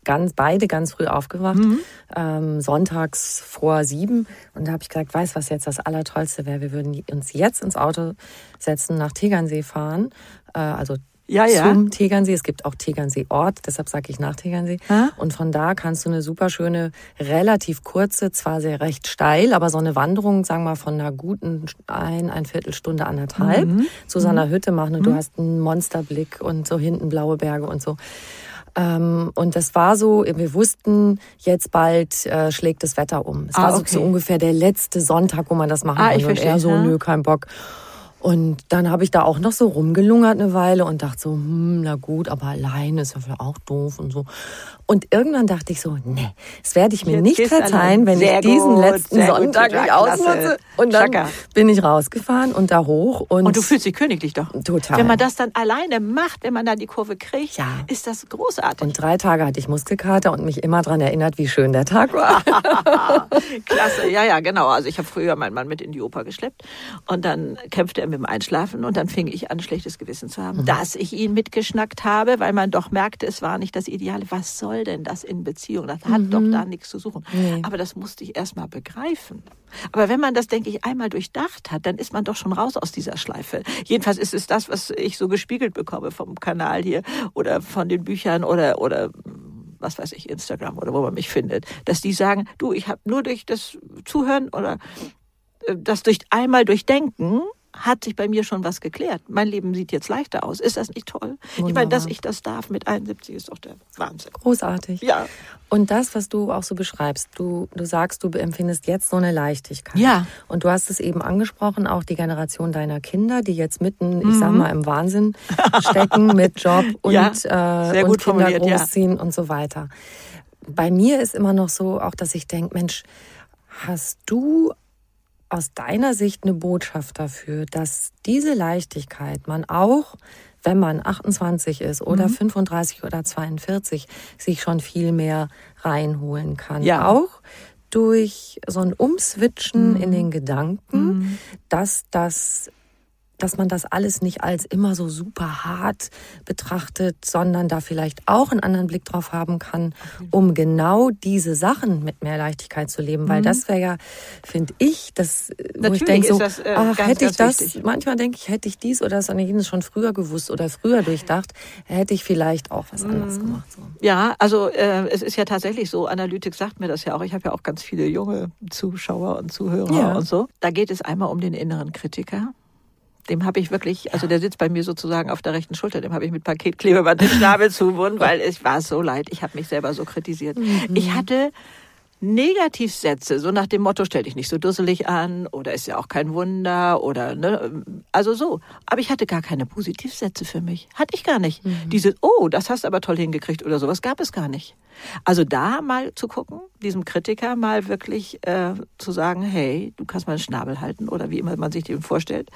S1: ganz beide ganz früh aufgewacht, mhm. ähm, sonntags vor sieben. Und da habe ich gesagt, weiß was jetzt das Allertollste wäre, wir würden uns jetzt ins Auto setzen, nach Tegernsee fahren, äh, also ja, ja. zum Tegernsee. Es gibt auch Tegernsee Ort, deshalb sage ich nach Tegernsee. Ha? Und von da kannst du eine super schöne, relativ kurze, zwar sehr recht steil, aber so eine Wanderung, sagen wir mal, von einer guten ein, ein Viertelstunde, anderthalb mhm. zu so einer mhm. Hütte machen. Und mhm. du hast einen Monsterblick und so hinten blaue Berge und so. Ähm, und das war so, wir wussten, jetzt bald äh, schlägt das Wetter um. Es ah, war so, okay. so ungefähr der letzte Sonntag, wo man das machen ah, konnte. Und er so, ja. nö, kein Bock. Und dann habe ich da auch noch so rumgelungert eine Weile und dachte so, hm, na gut, aber alleine ist ja vielleicht auch doof und so. Und irgendwann dachte ich so, nee, das werde ich mir Jetzt nicht verzeihen, wenn ich diesen gut, letzten Sonntag nicht ausnutze. Und dann Schaka. bin ich rausgefahren und da hoch. Und,
S2: und du fühlst dich königlich doch.
S1: Total.
S2: Wenn man das dann alleine macht, wenn man da die Kurve kriegt, ja. ist das großartig.
S1: Und drei Tage hatte ich Muskelkater und mich immer daran erinnert, wie schön der Tag war.
S2: Klasse, ja, ja, genau. Also ich habe früher meinen Mann mit in die Oper geschleppt und dann kämpfte er mit dem Einschlafen und dann fing ich an, schlechtes Gewissen zu haben, mhm. dass ich ihn mitgeschnackt habe, weil man doch merkte, es war nicht das Ideale. Was soll denn das in Beziehung? Das hat mhm. doch da nichts zu suchen. Nee. Aber das musste ich erst mal begreifen. Aber wenn man das, denke ich, einmal durchdacht hat, dann ist man doch schon raus aus dieser Schleife. Jedenfalls ist es das, was ich so gespiegelt bekomme vom Kanal hier oder von den Büchern oder, oder was weiß ich, Instagram oder wo man mich findet, dass die sagen, du, ich habe nur durch das Zuhören oder äh, das durch einmal durchdenken hat sich bei mir schon was geklärt. Mein Leben sieht jetzt leichter aus. Ist das nicht toll? Wunderbar. Ich meine, dass ich das darf mit 71 ist doch der Wahnsinn.
S1: Großartig.
S2: Ja.
S1: Und das, was du auch so beschreibst, du, du sagst, du empfindest jetzt so eine Leichtigkeit.
S2: Ja.
S1: Und du hast es eben angesprochen, auch die Generation deiner Kinder, die jetzt mitten, mhm. ich sag mhm. mal, im Wahnsinn stecken mit Job und, ja, äh, und Kinder großziehen ja. und so weiter. Bei mir ist immer noch so, auch dass ich denke, Mensch, hast du aus deiner Sicht eine Botschaft dafür, dass diese Leichtigkeit man auch, wenn man 28 ist oder mhm. 35 oder 42, sich schon viel mehr reinholen kann?
S2: Ja.
S1: Auch durch so ein Umswitchen mhm. in den Gedanken, mhm. dass das dass man das alles nicht als immer so super hart betrachtet, sondern da vielleicht auch einen anderen Blick drauf haben kann, um genau diese Sachen mit mehr Leichtigkeit zu leben. Weil mhm. das wäre ja, finde ich, das, wo Natürlich ich denke so, das, äh, ach, ganz, hätte ich das, wichtig. manchmal denke ich, hätte ich dies oder das an jenes schon früher gewusst oder früher durchdacht, hätte ich vielleicht auch was anderes mhm. gemacht. So.
S2: Ja, also äh, es ist ja tatsächlich so, Analytik sagt mir das ja auch. Ich habe ja auch ganz viele junge Zuschauer und Zuhörer ja. und so. Da geht es einmal um den inneren Kritiker. Dem habe ich wirklich, also der sitzt bei mir sozusagen auf der rechten Schulter, dem habe ich mit Paketklebeband den Schnabel zuwunden, weil es war so leid. Ich habe mich selber so kritisiert. Mhm. Ich hatte Negativsätze, so nach dem Motto, stell dich nicht so dusselig an oder ist ja auch kein Wunder oder ne, also so. Aber ich hatte gar keine Positivsätze für mich. Hatte ich gar nicht. Mhm. Diese, oh, das hast du aber toll hingekriegt oder sowas gab es gar nicht. Also da mal zu gucken, diesem Kritiker mal wirklich äh, zu sagen, hey, du kannst mal einen Schnabel halten oder wie immer man sich dem vorstellt.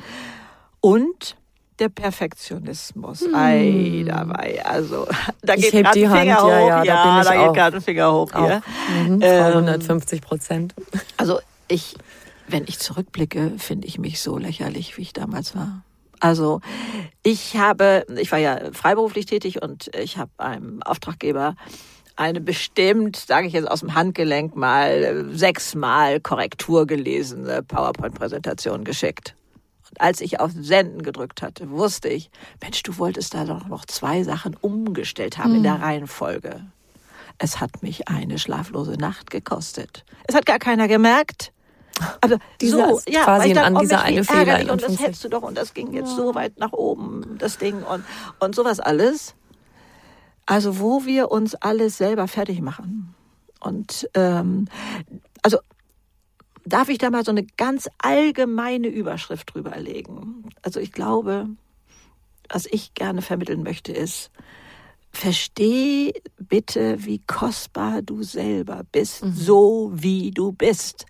S2: Und der Perfektionismus. Hm. Ei, dabei. Also, da geht gerade ein Finger Hand, hoch. Ja, ja, ja da, da geht gerade ein Finger hoch hier.
S1: Mhm, ähm, 150 Prozent.
S2: Also, ich, wenn ich zurückblicke, finde ich mich so lächerlich, wie ich damals war. Also, ich habe, ich war ja freiberuflich tätig und ich habe einem Auftraggeber eine bestimmt, sage ich jetzt aus dem Handgelenk mal, sechsmal Korrektur gelesene PowerPoint-Präsentation geschickt als ich auf Senden gedrückt hatte, wusste ich, Mensch, du wolltest da doch noch zwei Sachen umgestellt haben mhm. in der hm. Reihenfolge. Es hat mich eine schlaflose Nacht gekostet. Es hat gar keiner gemerkt. Also
S1: Dieser so, ja, quasi dann, an oh, dieser eine Fehler.
S2: Und das hättest du doch und das ging jetzt ja. so weit nach oben, das Ding und, und sowas alles. Also wo wir uns alles selber fertig machen. Und ähm, also darf ich da mal so eine ganz allgemeine Überschrift drüber legen? Also ich glaube, was ich gerne vermitteln möchte, ist, versteh bitte, wie kostbar du selber bist, mhm. so wie du bist.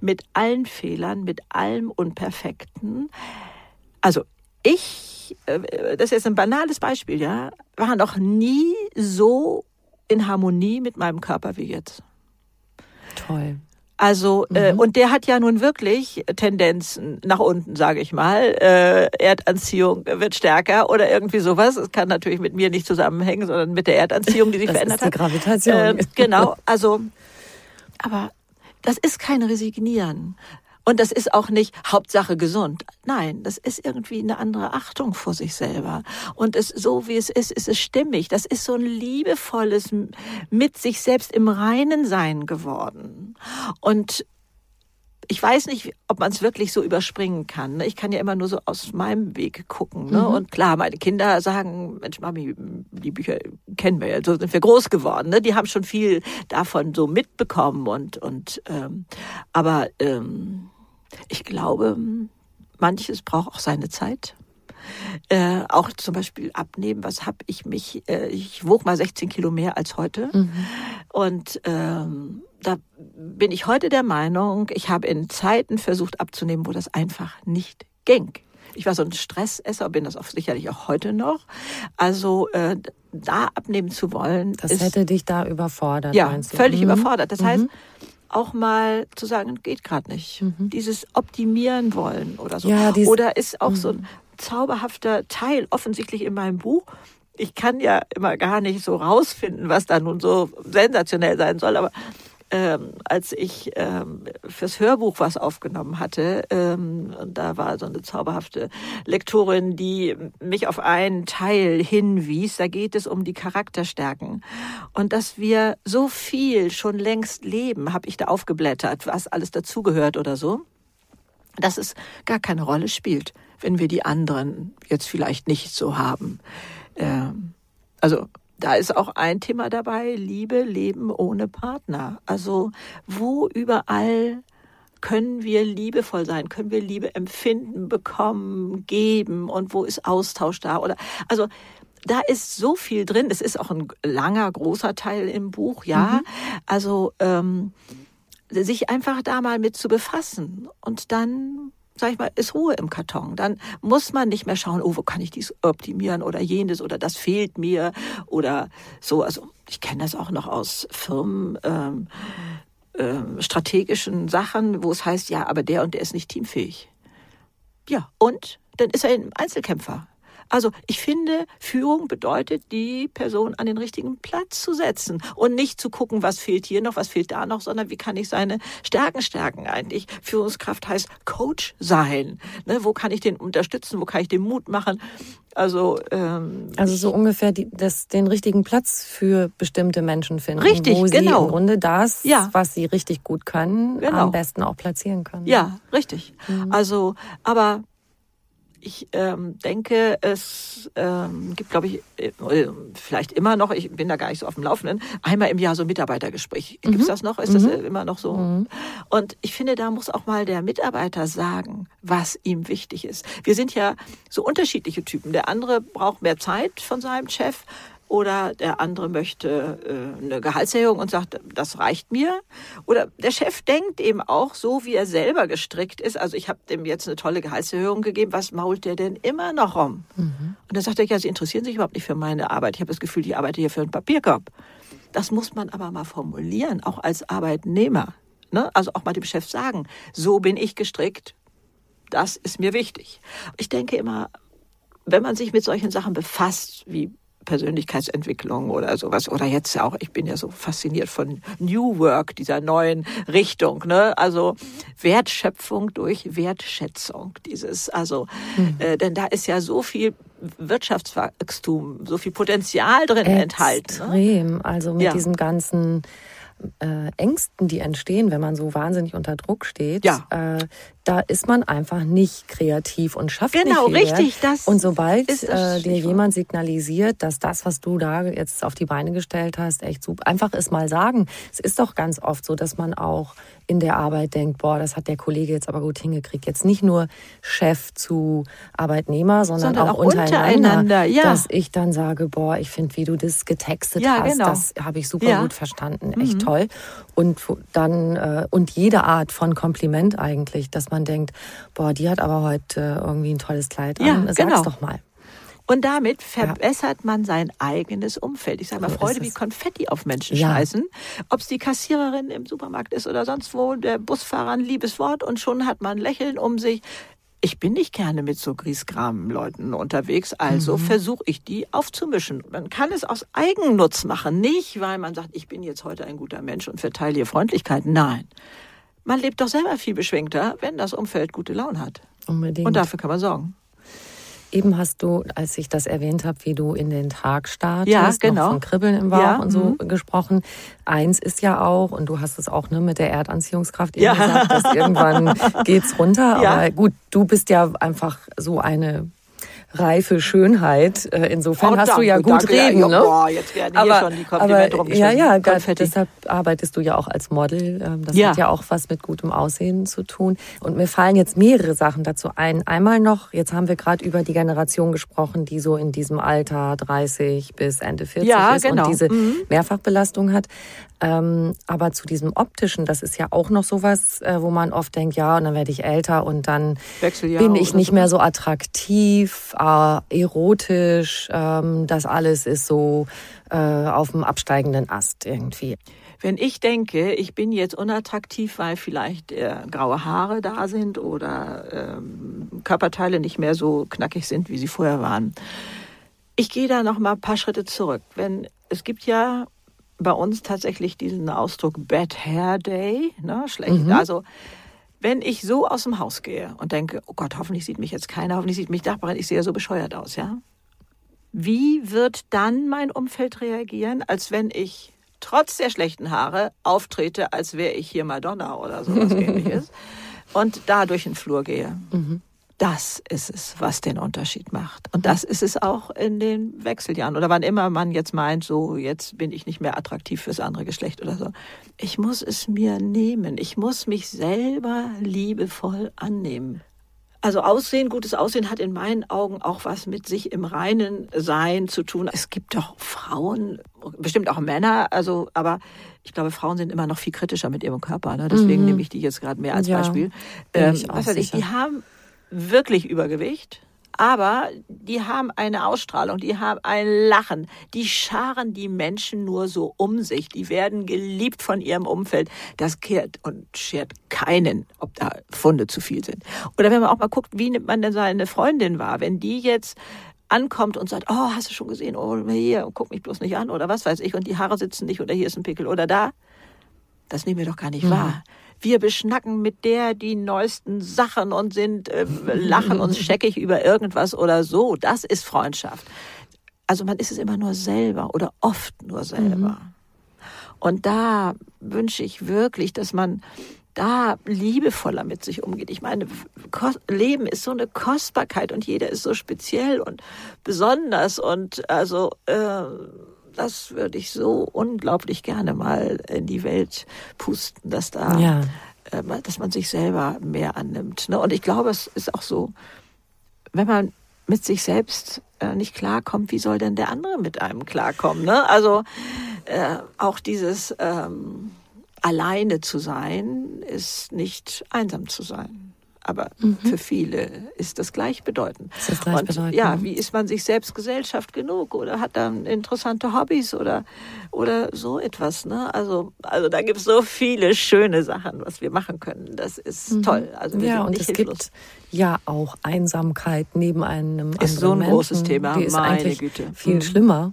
S2: Mit allen Fehlern, mit allem Unperfekten. Also ich, äh, das ist jetzt ein banales Beispiel, ja, war noch nie so in Harmonie mit meinem Körper wie jetzt.
S1: Toll.
S2: Also äh, mhm. äh, und der hat ja nun wirklich Tendenzen nach unten, sage ich mal. Äh, Erdanziehung wird stärker oder irgendwie sowas. Es kann natürlich mit mir nicht zusammenhängen, sondern mit der Erdanziehung, die sich
S1: das
S2: verändert
S1: ist die Gravitation. Äh,
S2: genau. Also, aber das ist kein Resignieren. Und das ist auch nicht Hauptsache gesund. Nein, das ist irgendwie eine andere Achtung vor sich selber. Und es, so wie es ist, ist es stimmig. Das ist so ein liebevolles mit sich selbst im Reinen sein geworden. Und ich weiß nicht, ob man es wirklich so überspringen kann. Ne? Ich kann ja immer nur so aus meinem Weg gucken. Ne? Mhm. Und klar, meine Kinder sagen, Mensch, Mami, die Bücher kennen wir ja, so sind wir groß geworden. Ne? Die haben schon viel davon so mitbekommen und und ähm, aber ähm, ich glaube, manches braucht auch seine Zeit. Äh, auch zum Beispiel abnehmen, was habe ich mich, äh, ich wog mal 16 Kilo mehr als heute. Mhm. Und ähm, da bin ich heute der Meinung, ich habe in Zeiten versucht abzunehmen, wo das einfach nicht ging. Ich war so ein Stressesser, bin das auch sicherlich auch heute noch. Also äh, da abnehmen zu wollen.
S1: Das ist, hätte dich da überfordert.
S2: Ja, völlig mhm. überfordert. Das mhm. heißt, auch mal zu sagen, geht gerade nicht. Mhm. Dieses Optimieren wollen oder so. Ja, oder ist auch mhm. so ein zauberhafter Teil offensichtlich in meinem Buch. Ich kann ja immer gar nicht so rausfinden, was da nun so sensationell sein soll, aber ähm, als ich ähm, fürs Hörbuch was aufgenommen hatte, ähm, und da war so eine zauberhafte Lektorin, die mich auf einen Teil hinwies. Da geht es um die Charakterstärken und dass wir so viel schon längst leben, habe ich da aufgeblättert, was alles dazugehört oder so, dass es gar keine Rolle spielt, wenn wir die anderen jetzt vielleicht nicht so haben. Ähm, also da ist auch ein Thema dabei, Liebe, Leben ohne Partner. Also wo überall können wir liebevoll sein, können wir Liebe empfinden, bekommen, geben und wo ist Austausch da oder also da ist so viel drin. Es ist auch ein langer, großer Teil im Buch, ja. Mhm. Also ähm, sich einfach da mal mit zu befassen und dann sag ich mal, ist Ruhe im Karton. Dann muss man nicht mehr schauen, oh, wo kann ich dies optimieren oder jenes oder das fehlt mir oder so. Also ich kenne das auch noch aus Firmen. Ähm, ähm, strategischen Sachen, wo es heißt, ja, aber der und der ist nicht teamfähig. Ja, und dann ist er ein Einzelkämpfer. Also ich finde, Führung bedeutet, die Person an den richtigen Platz zu setzen und nicht zu gucken, was fehlt hier noch, was fehlt da noch, sondern wie kann ich seine Stärken stärken eigentlich. Führungskraft heißt Coach sein. Ne, wo kann ich den unterstützen, wo kann ich den Mut machen? Also, ähm,
S1: also so ungefähr die, das, den richtigen Platz für bestimmte Menschen finden.
S2: Richtig,
S1: wo sie
S2: genau.
S1: im Grunde das,
S2: Ja.
S1: was sie richtig gut können,
S2: Genau.
S1: am besten auch platzieren können.
S2: Ja, richtig. Also, aber ich ähm, denke, es ähm, gibt, glaube ich, äh, äh, vielleicht immer noch, ich bin da gar nicht so auf dem Laufenden, einmal im Jahr so ein Mitarbeitergespräch. Gibt's das noch? Ist das äh, immer noch so? Und ich finde, da muss auch mal der Mitarbeiter sagen, was ihm wichtig ist. Wir sind ja so unterschiedliche Typen. Der andere braucht mehr Zeit von seinem Chef. Oder der andere möchte äh, eine Gehaltserhöhung und sagt, das reicht mir. Oder der Chef denkt eben auch so, wie er selber gestrickt ist. Also ich habe dem jetzt eine tolle Gehaltserhöhung gegeben. Was mault der denn immer noch rum? Und dann sagt er, ja, Sie interessieren sich überhaupt nicht für meine Arbeit. Ich habe das Gefühl, ich arbeite hier für einen Papierkorb. Das muss man aber mal formulieren, auch als Arbeitnehmer. Ne? Also auch mal dem Chef sagen, so bin ich gestrickt. Das ist mir wichtig. Ich denke immer, wenn man sich mit solchen Sachen befasst, wie Persönlichkeitsentwicklung oder sowas, oder jetzt auch, ich bin ja so fasziniert von New Work, dieser neuen Richtung, ne? Also Wertschöpfung durch Wertschätzung, dieses, also, äh, denn da ist ja so viel Wirtschaftswachstum, so viel Potenzial drin enthalten. Ne?
S1: Extrem. Also mit
S2: Ja.
S1: diesen ganzen äh, Ängsten, die entstehen, wenn man so wahnsinnig unter Druck steht,
S2: Ja.
S1: äh, da ist man einfach nicht kreativ und schafft
S2: Genau,
S1: nicht viel
S2: richtig, das
S1: und sobald
S2: das
S1: äh, dir jemand signalisiert, dass das, was du da jetzt auf die Beine gestellt hast, echt super, einfach ist mal sagen. Es ist doch ganz oft so, dass man auch in der Arbeit denkt, boah, das hat der Kollege jetzt aber gut hingekriegt. Jetzt nicht nur Chef zu Arbeitnehmer, sondern,
S2: Sondern
S1: auch,
S2: auch
S1: untereinander,
S2: untereinander, ja.
S1: dass ich dann sage, boah, ich finde, wie du das getextet
S2: Ja,
S1: hast,
S2: genau.
S1: das habe ich super
S2: Ja. Mhm.
S1: gut verstanden, echt toll. Und dann äh, und jede Art von Kompliment eigentlich, dass man denkt, boah, die hat aber heute äh, irgendwie ein tolles Kleid an. Sag's
S2: genau.
S1: doch mal.
S2: Und damit verbessert man sein eigenes Umfeld. Ich sage mal,
S1: So
S2: Freude wie Konfetti auf Menschen
S1: Ja.
S2: schmeißen. Ob es die Kassiererin im Supermarkt ist oder sonst wo, der Busfahrer ein liebes Wort und schon hat man ein Lächeln um sich. Ich bin nicht gerne mit so Griesgram-Leuten unterwegs, also
S1: Mhm.
S2: versuche ich die aufzumischen. Man kann es aus Eigennutz machen, nicht weil man sagt, ich bin jetzt heute ein guter Mensch und verteile hier Freundlichkeit. Nein. Man lebt doch selber viel beschwingter, wenn das Umfeld gute Laune hat.
S1: Unbedingt.
S2: Und dafür kann man sorgen.
S1: Eben hast du, als ich das erwähnt habe, wie du in den Tag startest,
S2: Ja, genau.
S1: von Kribbeln im Bauch
S2: Ja,
S1: und so
S2: mhm.
S1: gesprochen. Eins ist ja auch, und du hast es auch ne, mit der Erdanziehungskraft eben
S2: Ja.
S1: gesagt, dass irgendwann geht's runter.
S2: Ja.
S1: Aber gut, du bist ja einfach so eine reife Schönheit. Äh, Insofern
S2: Oh,
S1: hast du ja
S2: danke,
S1: gut
S2: danke.
S1: reden.
S2: Ja,
S1: ne?
S2: boah, jetzt werden hier schon die Komplimente
S1: aber. Ja, ja,
S2: Konfetti.
S1: deshalb arbeitest du ja auch als Model. Ähm, Das
S2: Ja.
S1: hat ja auch was mit gutem Aussehen zu tun. Und mir fallen jetzt mehrere Sachen dazu ein. Einmal noch, jetzt haben wir gerade über die Generation gesprochen, die so in diesem Alter 30 bis Ende 40
S2: Ja,
S1: ist
S2: genau.
S1: und diese
S2: Mhm.
S1: Mehrfachbelastung hat. Ähm, aber zu diesem optischen, das ist ja auch noch sowas, äh, wo man oft denkt, ja, und dann werde ich älter und dann bin ich nicht mehr so attraktiv, äh, erotisch. Ähm, das alles ist so äh, auf dem absteigenden Ast irgendwie.
S2: Wenn ich denke, ich bin jetzt unattraktiv, weil vielleicht äh, graue Haare da sind oder ähm, Körperteile nicht mehr so knackig sind, wie sie vorher waren. Ich gehe da noch mal ein paar Schritte zurück. Wenn es gibt ja bei uns tatsächlich diesen Ausdruck Bad Hair Day, ne, schlecht. Also wenn ich so aus dem Haus gehe und denke, oh Gott, hoffentlich sieht mich jetzt keiner, hoffentlich sieht mich Nachbarin, ich sehe ja so bescheuert aus, ja? Wie wird dann mein Umfeld reagieren, als wenn ich trotz der schlechten Haare auftrete, als wäre ich hier Madonna oder sowas ähnliches und da durch den Flur gehe? Das ist es, was den Unterschied macht. Und das ist es auch in den Wechseljahren oder wann immer man jetzt meint, so jetzt bin ich nicht mehr attraktiv fürs andere Geschlecht oder so. Ich muss es mir nehmen. Ich muss mich selber liebevoll annehmen. Also Aussehen, gutes Aussehen hat in meinen Augen auch was mit sich im reinen Sein zu tun. Es gibt doch Frauen, bestimmt auch Männer, also aber ich glaube, Frauen sind immer noch viel kritischer mit ihrem Körper. Ne? Deswegen nehme ich die jetzt gerade mehr als
S1: Ja,
S2: Beispiel. Ähm, was weiß ich, die haben wirklich Übergewicht, aber die haben eine Ausstrahlung, die haben ein Lachen, die scharen die Menschen nur so um sich, die werden geliebt von ihrem Umfeld. Das kehrt und schert keinen, ob da Funde zu viel sind. Oder wenn man auch mal guckt, wie nimmt man denn seine Freundin wahr, wenn die jetzt ankommt und sagt, oh, hast du schon gesehen, oh, hier, guck mich bloß nicht an oder was weiß ich und die Haare sitzen nicht oder hier ist ein Pickel oder da. Das nehmen wir doch gar nicht mhm. wahr. Wir beschnacken mit der die neuesten Sachen und sind äh, lachen uns scheckig über irgendwas oder so. Das ist Freundschaft. Also man ist es immer nur selber oder oft nur selber. Mhm. Und da wünsche ich wirklich, dass man da liebevoller mit sich umgeht. Ich meine, Leben ist so eine Kostbarkeit und jeder ist so speziell und besonders und also äh, das würde ich so unglaublich gerne mal in die Welt pusten, dass da, ja. äh, dass man sich selber mehr annimmt. Ne? Und ich glaube, es ist auch so, wenn man mit sich selbst äh, nicht klarkommt, wie soll denn der andere mit einem klarkommen? Ne? Also äh, auch dieses ähm, alleine zu sein, ist nicht einsam zu sein. Aber mhm. für viele ist das gleichbedeutend. Ist das gleichbedeutend? Und ja, wie ist man sich selbst Gesellschaft genug oder hat dann interessante Hobbys oder, oder so etwas. Ne? Also, also da gibt es so viele schöne Sachen, was wir machen können. Das ist mhm. toll. Also wir
S1: ja, und es hilflos. gibt ja auch Einsamkeit neben einem
S2: ist so ein
S1: Menschen.
S2: großes Thema.
S1: Die ist Meine eigentlich Güte. viel mhm. schlimmer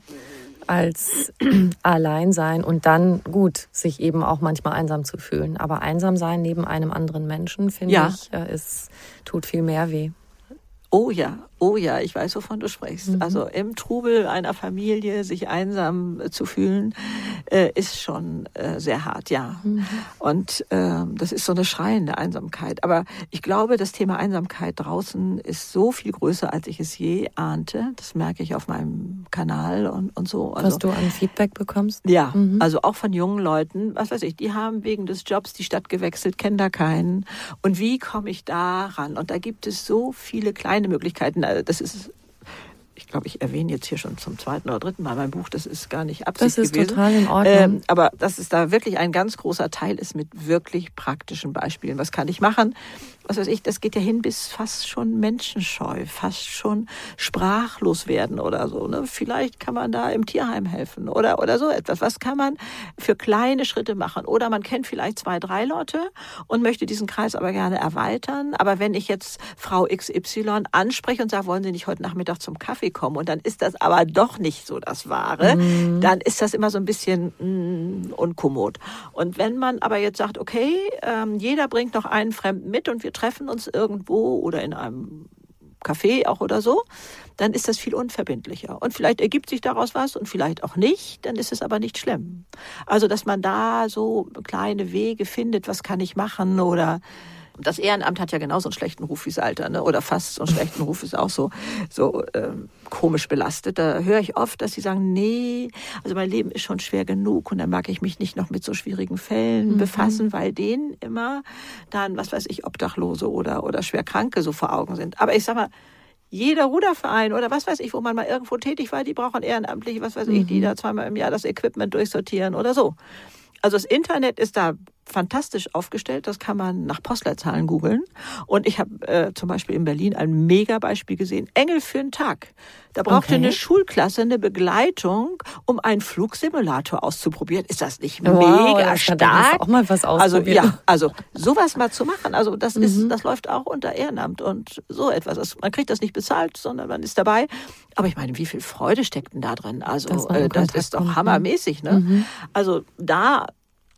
S1: als allein sein und dann gut, sich eben auch manchmal einsam zu fühlen. Aber einsam sein neben einem anderen Menschen, finde ja. ich, äh, ist, tut viel mehr weh.
S2: Oh ja, oh ja, ich weiß, wovon du sprichst. Mhm. Also im Trubel einer Familie sich einsam zu fühlen, äh, ist schon äh, sehr hart, ja. Mhm. Und äh, das ist so eine schreiende Einsamkeit. Aber ich glaube, das Thema Einsamkeit draußen ist so viel größer, als ich es je ahnte. Das merke ich auf meinem Kanal und, und so.
S1: Also, Was du an Feedback bekommst?
S2: Ja, mhm. also auch von jungen Leuten, was weiß ich, die haben wegen des Jobs die Stadt gewechselt, kennen da keinen. Und wie komme ich da ran? Und da gibt es so viele kleine Möglichkeiten. Also das ist ich glaube, ich erwähne jetzt hier schon zum zweiten oder dritten Mal mein Buch, das ist gar nicht Absicht
S1: Das ist
S2: gewesen.
S1: total in Ordnung. Ähm,
S2: aber dass es da wirklich ein ganz großer Teil ist mit wirklich praktischen Beispielen. Was kann ich machen? Was weiß ich, das geht ja hin bis fast schon menschenscheu, fast schon sprachlos werden oder so. Ne? Vielleicht kann man da im Tierheim helfen oder, oder so etwas. Was kann man für kleine Schritte machen? Oder man kennt vielleicht zwei, drei Leute und möchte diesen Kreis aber gerne erweitern. Aber wenn ich jetzt Frau XY anspreche und sage, wollen Sie nicht heute Nachmittag zum Kaffee kommen? Und dann ist das aber doch nicht so das Wahre, mhm. dann ist das immer so ein bisschen mm, unkommod. Und wenn man aber jetzt sagt, okay, ähm, jeder bringt noch einen Fremden mit und wir treffen uns irgendwo oder in einem Café auch oder so, dann ist das viel unverbindlicher. Und vielleicht ergibt sich daraus was und vielleicht auch nicht, dann ist es aber nicht schlimm. Also, dass man da so kleine Wege findet, was kann ich machen oder das Ehrenamt hat ja genauso einen schlechten Ruf wie das Alter, ne? oder fast so einen schlechten Ruf, ist auch so, so ähm, komisch belastet. Da höre ich oft, dass sie sagen, nee, also mein Leben ist schon schwer genug und dann mag ich mich nicht noch mit so schwierigen Fällen mhm. befassen, weil denen immer dann, was weiß ich, Obdachlose oder, oder Schwerkranke so vor Augen sind. Aber ich sag mal, jeder Ruderverein oder was weiß ich, wo man mal irgendwo tätig war, die brauchen ehrenamtliche, was weiß mhm. ich, die mhm. da zweimal im Jahr das Equipment durchsortieren oder so. Also das Internet ist da fantastisch aufgestellt. Das kann man nach Postleitzahlen googeln. Und ich habe äh, zum Beispiel in Berlin ein Mega-Beispiel gesehen. Engel für einen Tag. Da brauchte okay. eine Schulklasse eine Begleitung, um einen Flugsimulator auszuprobieren. Ist das nicht wow, mega das stark?
S1: auch mal was
S2: also ja, also sowas mal zu machen. Also das mhm. ist, das läuft auch unter Ehrenamt und so etwas. Das, man kriegt das nicht bezahlt, sondern man ist dabei. Aber ich meine, wie viel Freude steckt denn da drin? Also das, äh, das ist doch hammermäßig. Ne? Mhm. Also da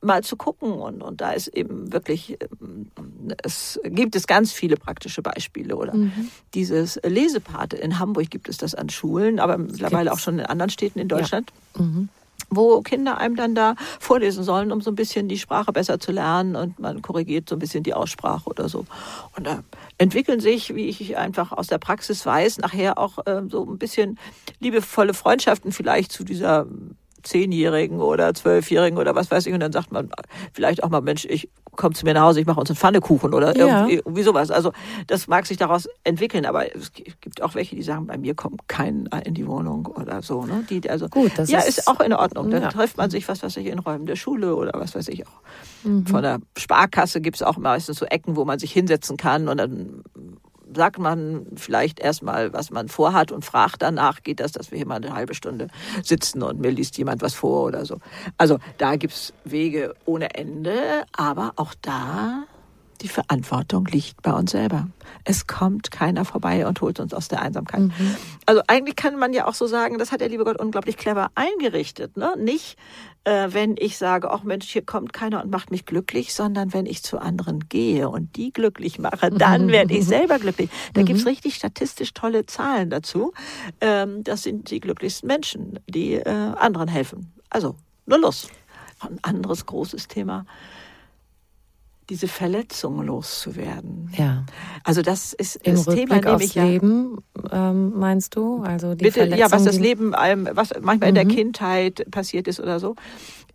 S2: mal zu gucken. Und, und da ist eben wirklich, ähm, es gibt es ganz viele praktische Beispiele. Oder mhm. dieses Lesepate in Hamburg gibt es das an Schulen, aber mittlerweile auch schon in anderen Städten in Deutschland. Ja. Mhm wo Kinder einem dann da vorlesen sollen, um so ein bisschen die Sprache besser zu lernen und man korrigiert so ein bisschen die Aussprache oder so. Und da entwickeln sich, wie ich einfach aus der Praxis weiß, nachher auch äh, so ein bisschen liebevolle Freundschaften vielleicht zu dieser Zehnjährigen oder Zwölfjährigen oder was weiß ich. Und dann sagt man vielleicht auch mal, Mensch, ich komm zu mir nach Hause, ich mache uns einen Pfannekuchen oder ja. irgendwie, irgendwie sowas. Also das mag sich daraus entwickeln, aber es gibt auch welche, die sagen, bei mir kommt kein in die Wohnung oder so. Ne? Die, also,
S1: Gut, das
S2: ja, ist, ist auch in Ordnung. Dann ja. trifft man sich, was weiß ich, in Räumen der Schule oder was weiß ich auch. Mhm. Von der Sparkasse gibt es auch meistens so Ecken, wo man sich hinsetzen kann und dann sagt man vielleicht erstmal, was man vorhat und fragt danach, geht das, dass wir hier mal eine halbe Stunde sitzen und mir liest jemand was vor oder so. Also da gibt's Wege ohne Ende, aber auch da die Verantwortung liegt bei uns selber. Es kommt keiner vorbei und holt uns aus der Einsamkeit. Mhm. Also eigentlich kann man ja auch so sagen, das hat der liebe Gott unglaublich clever eingerichtet. Ne? Nicht, äh, wenn ich sage, ach Mensch, hier kommt keiner und macht mich glücklich, sondern wenn ich zu anderen gehe und die glücklich mache, dann mhm. werde ich selber glücklich. Da mhm. gibt's richtig statistisch tolle Zahlen dazu. Ähm, das sind die glücklichsten Menschen, die äh, anderen helfen. Also, nur los. Ein anderes großes Thema diese Verletzungen loszuwerden.
S1: Ja.
S2: Also das ist
S1: Im
S2: das
S1: Rückblick
S2: Thema,
S1: aufs
S2: ja,
S1: Leben, ähm, meinst du? Also die
S2: bitte, ja, was das Leben, einem, was manchmal in der
S1: Mhm.
S2: Kindheit passiert ist oder so.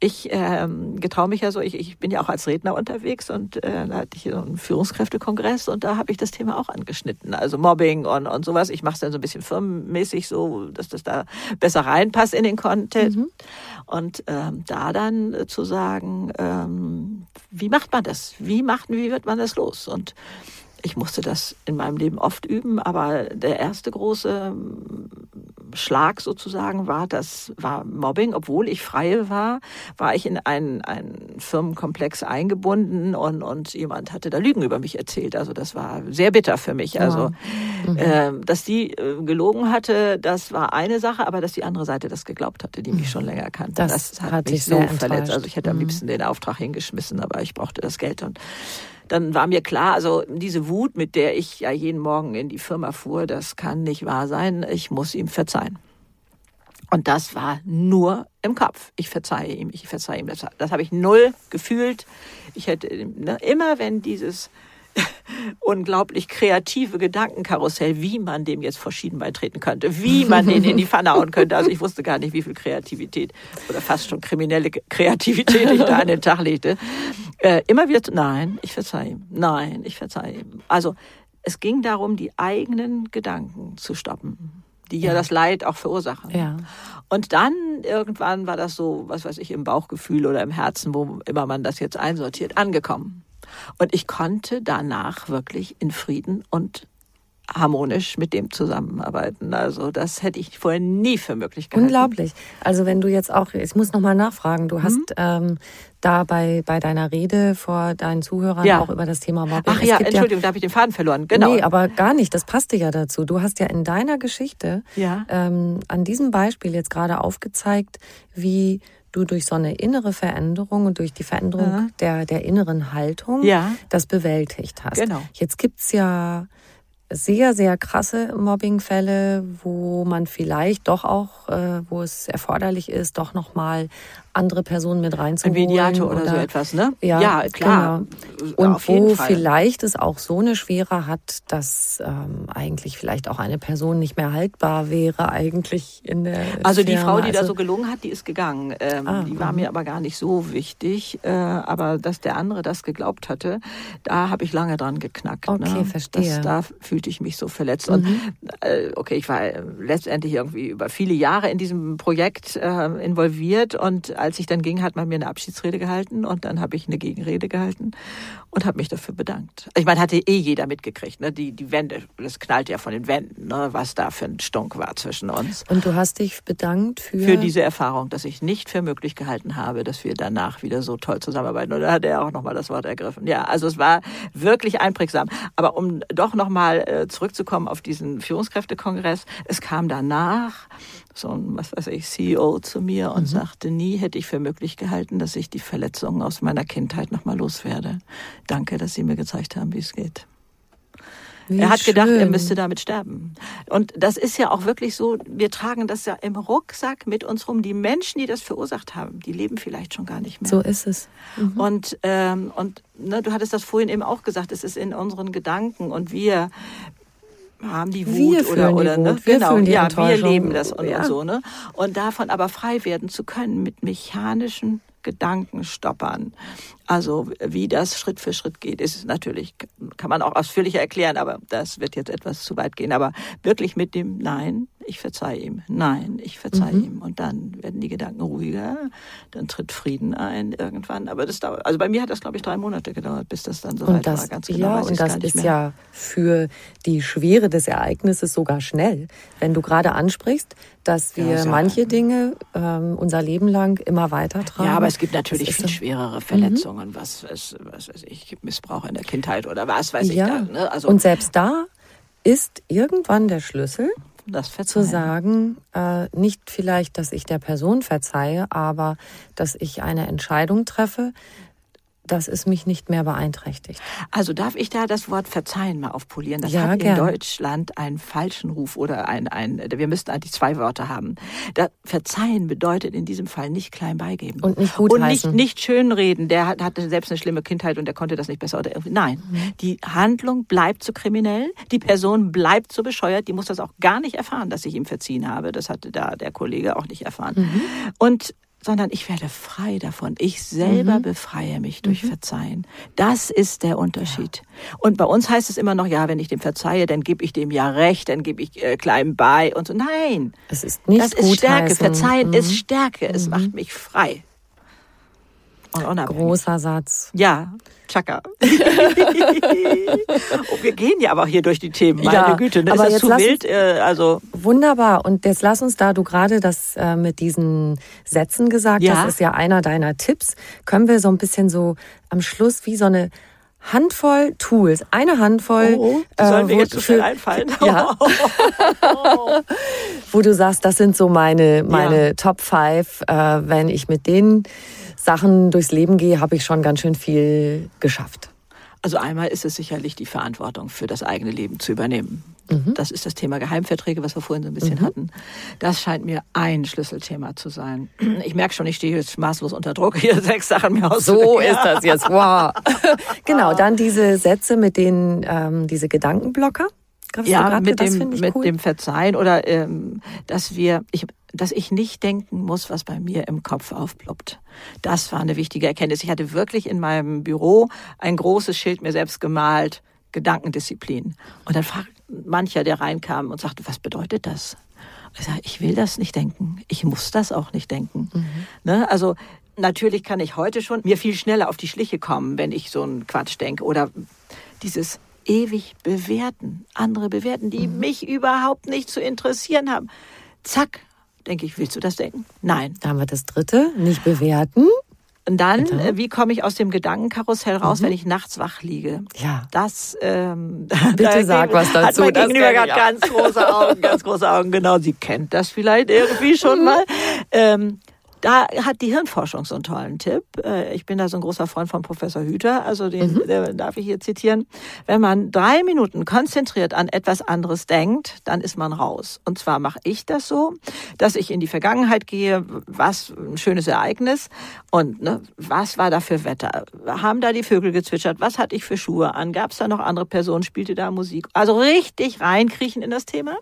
S2: Ich ähm, getraue mich ja so, ich, ich bin ja auch als Redner unterwegs und äh, da hatte ich so einen Führungskräftekongress und da habe ich das Thema auch angeschnitten. Also Mobbing und, und sowas. Ich mache es dann so ein bisschen firmenmäßig so, dass das da besser reinpasst in den Content.
S1: Mhm.
S2: Und ähm, da dann äh, zu sagen, ähm, wie macht man das? Wie macht, wie wird man das los? Und ich musste das in meinem Leben oft üben, aber der erste große ähm, Schlag sozusagen war, das war Mobbing. Obwohl ich freie war, war ich in einen, einen Firmenkomplex eingebunden und, und jemand hatte da Lügen über mich erzählt. Also das war sehr bitter für mich. Also, ähm, dass die äh, gelogen hatte, das war eine Sache, aber dass die andere Seite das geglaubt hatte, die mich schon länger kannte.
S1: Das
S2: hat,
S1: hat
S2: mich so verletzt. Also ich hätte am
S1: Mhm.
S2: liebsten den Auftrag hingeschmissen, aber ich brauchte das Geld und dann war mir klar, also diese Wut, mit der ich ja jeden Morgen in die Firma fuhr, das kann nicht wahr sein. Ich muss ihm verzeihen. Und das war nur im Kopf. Ich verzeihe ihm, ich verzeihe ihm. Das, das habe ich null gefühlt. Ich hätte ne, immer, wenn dieses unglaublich kreative Gedankenkarussell, wie man dem jetzt vor Schienen beitreten könnte, wie man den in die Pfanne hauen könnte. Also ich wusste gar nicht, wie viel Kreativität oder fast schon kriminelle Kreativität ich da an den Tag legte. Äh, immer wieder, nein, ich verzeihe ihm. Nein, ich verzeihe ihm. Also es ging darum, die eigenen Gedanken zu stoppen, die ja, das Leid auch verursachen.
S1: Ja.
S2: Und dann irgendwann war das so, was weiß ich, im Bauchgefühl oder im Herzen, wo immer man das jetzt einsortiert, angekommen. Und ich konnte danach wirklich in Frieden und harmonisch mit dem zusammenarbeiten. Also das hätte ich vorher nie für möglich gehalten.
S1: Unglaublich. Also wenn du jetzt auch, ich muss nochmal nachfragen, du hast
S2: Mhm.
S1: ähm, da bei, bei deiner Rede vor deinen Zuhörern
S2: Ja.
S1: auch über das Thema Mobbing.
S2: Ach
S1: Es
S2: ja,
S1: gibt
S2: Entschuldigung, da habe ich den Faden verloren. Genau.
S1: Nee, aber gar nicht. Das passte ja dazu. Du hast ja in deiner Geschichte
S2: Ja.
S1: ähm, an diesem Beispiel jetzt gerade aufgezeigt, wie du durch so eine innere Veränderung und durch die Veränderung
S2: Ja.
S1: der, der inneren Haltung
S2: Ja.
S1: das bewältigt hast.
S2: Genau.
S1: Jetzt gibt's ja sehr, sehr krasse Mobbingfälle, wo man vielleicht doch auch, äh, wo es erforderlich ist, doch nochmal andere Personen mit
S2: Ein
S1: reinzuholen.
S2: Mediator oder, so etwas, ne?
S1: Ja,
S2: klar.
S1: Genau. Und
S2: Auf jeden
S1: wo
S2: Fall.
S1: vielleicht es auch so eine Schwere hat, dass ähm, eigentlich vielleicht auch eine Person nicht mehr haltbar wäre, eigentlich in der
S2: Also die
S1: Firma.
S2: Frau, die da
S1: Also-
S2: so gelogen hat, die ist gegangen. Ähm,
S1: Ah,
S2: die war
S1: mhm.
S2: mir aber gar nicht so wichtig. Äh, aber dass der andere das geglaubt hatte, da habe ich lange dran geknackt.
S1: Okay,
S2: ne?
S1: verstehe. Mhm.
S2: Das, da fühlte ich mich so verletzt. Und äh, okay, ich war äh, letztendlich irgendwie über viele Jahre in diesem Projekt äh, involviert. Und als ich dann ging, hat man mir eine Abschiedsrede gehalten und dann habe ich eine Gegenrede gehalten und habe mich dafür bedankt. Ich meine, hatte eh jeder mitgekriegt. Ne? Die, die Wände, das knallt ja von den Wänden, ne? was da für ein Stunk war zwischen uns
S1: Und du hast dich bedankt für,
S2: für diese Erfahrung, dass ich nicht für möglich gehalten habe, dass wir danach wieder so toll zusammenarbeiten. Und da hat er auch nochmal das Wort ergriffen. Ja, also es war wirklich einprägsam. Aber um doch nochmal äh, zurückzukommen auf diesen Führungskräftekongress, es kam danach so ein, was weiß ich, CEO zu mir und sagte, nie hätte ich für möglich gehalten, dass ich die Verletzungen aus meiner Kindheit nochmal loswerde. Danke, dass Sie mir gezeigt haben, wie es geht.
S1: Wie
S2: er hat gedacht, er
S1: schön.
S2: müsste damit sterben. Und das ist ja auch wirklich so, wir tragen das ja im Rucksack mit uns rum. Die Menschen, die das verursacht haben, die leben vielleicht schon gar nicht mehr.
S1: So ist es. Mhm.
S2: Und, ähm, und ne, du hattest das vorhin eben auch gesagt, es ist in unseren Gedanken und wir haben die Wut
S1: Wir
S2: oder
S1: die
S2: oder ne?
S1: Wut, wir
S2: genau.
S1: die
S2: ja wir leben das und,
S1: Ja.
S2: und so ne? Und davon aber frei werden zu können mit mechanischen Gedankenstoppern Also wie das Schritt für Schritt geht, ist natürlich, kann man auch ausführlicher erklären, aber das wird jetzt etwas zu weit gehen. Aber wirklich mit dem Nein, ich verzeihe ihm, nein, ich verzeihe mhm. ihm. Und dann werden die Gedanken ruhiger, dann tritt Frieden ein irgendwann. Aber das dauert, also bei mir hat das, glaube ich, drei Monate gedauert, bis das dann soweit war. Ganz genau
S1: ja, und das ist mehr. ja für die Schwere des Ereignisses sogar schnell. Wenn du gerade ansprichst, dass wir ja, manche Dinge ähm, unser Leben lang immer weiter tragen.
S2: Ja, aber es gibt natürlich viel schwerere Verletzungen, mhm. Was, was, was weiß ich, Missbrauch in der Kindheit oder was weiß ja. ich. Da, ne?
S1: also, und selbst da ist irgendwann der Schlüssel, zu sagen, äh, nicht vielleicht, dass ich der Person verzeihe, aber dass ich eine Entscheidung treffe, dass es mich nicht mehr beeinträchtigt.
S2: Also darf ich da das Wort verzeihen mal aufpolieren? Das ja, hat in Deutschland einen falschen Ruf oder ein, ein, wir müssten eigentlich zwei Wörter haben. Da, verzeihen bedeutet in diesem Fall nicht klein beigeben.
S1: Und nicht gut
S2: Und nicht, nicht schönreden. Der hat, hatte selbst eine schlimme Kindheit und der konnte das nicht besser oder irgendwie. Nein. Mhm. Die Handlung bleibt so kriminell. Die Person bleibt so bescheuert. Die muss das auch gar nicht erfahren, dass ich ihm verziehen habe. Das hatte da der Kollege auch nicht erfahren. Mhm. Und sondern ich werde frei davon. Ich selber mhm. befreie mich durch mhm. Verzeihen. Das ist der Unterschied. Ja. Und bei uns heißt es immer noch, ja, wenn ich dem verzeihe, dann gebe ich dem ja recht, dann gebe ich äh, klein bei und so. Nein,
S1: es ist nicht
S2: das ist Stärke. Heißen. Verzeihen mhm. ist Stärke. Es macht mhm. mich frei.
S1: Großer Satz.
S2: Ja, Chaka. oh, wir gehen ja aber hier durch die Themen, meine ja, Güte. Ne? Aber ist das zu wild? Äh, also
S1: Wunderbar. Und jetzt lass uns, da du gerade das äh, mit diesen Sätzen gesagt ja. hast, ist ja einer deiner Tipps, können wir so ein bisschen so am Schluss wie so eine Handvoll Tools, eine Handvoll.
S2: Oh, die sollen äh, mir jetzt so schnell einfallen.
S1: Ja. wo du sagst, das sind so meine, meine ja. Top 5, äh, wenn ich mit denen Sachen durchs Leben gehe, habe ich schon ganz schön viel geschafft.
S2: Also einmal ist es sicherlich die Verantwortung für das eigene Leben zu übernehmen. Mhm. Das ist das Thema Geheimverträge, was wir vorhin so ein bisschen mhm. hatten. Das scheint mir ein Schlüsselthema zu sein. Ich merke schon, ich stehe jetzt maßlos unter Druck, hier sechs Sachen mir aus.
S1: So ist das jetzt. Wow. genau, dann diese Sätze mit den, ähm, diese Gedankenblocker.
S2: Ja, mit, dem, mit cool. dem Verzeihen oder ähm, dass wir, ich, dass ich nicht denken muss, was bei mir im Kopf aufploppt. Das war eine wichtige Erkenntnis. Ich hatte wirklich in meinem Büro ein großes Schild mir selbst gemalt, Gedankendisziplin. Und dann fragt mancher, der reinkam und sagte, was bedeutet das? Ich sage, ich will das nicht denken. Ich muss das auch nicht denken. Mhm. Ne? Also natürlich kann ich heute schon mir viel schneller auf die Schliche kommen, wenn ich so einen Quatsch denke. Oder dieses ewig bewerten, andere bewerten, die mhm. mich überhaupt nicht zu interessieren haben. Zack, denke ich, willst du das denken? Nein.
S1: Da haben wir das dritte, nicht bewerten.
S2: Und dann, Bitte? wie komme ich aus dem Gedankenkarussell raus, mhm. wenn ich nachts wach liege?
S1: Ja.
S2: Das, ähm,
S1: Bitte da sag was dazu. Hat
S2: mein Gegenüber gerade ganz große Augen, ganz große Augen. Genau, sie kennt das vielleicht irgendwie schon mhm. mal. Ähm, da hat die Hirnforschung so einen tollen Tipp. Äh, ich bin da so ein großer Freund von Professor Hüter, also den mhm. darf ich hier zitieren. Wenn man drei Minuten konzentriert an etwas anderes denkt, dann ist man raus. Und zwar mache ich das so, dass ich in die Vergangenheit gehe, was ein schönes Ereignis und ne, was war da für Wetter? Haben da die Vögel gezwitschert? Was hatte ich für Schuhe an? Gab es da noch andere Personen? Spielte da Musik? Also richtig reinkriechen in das Thema.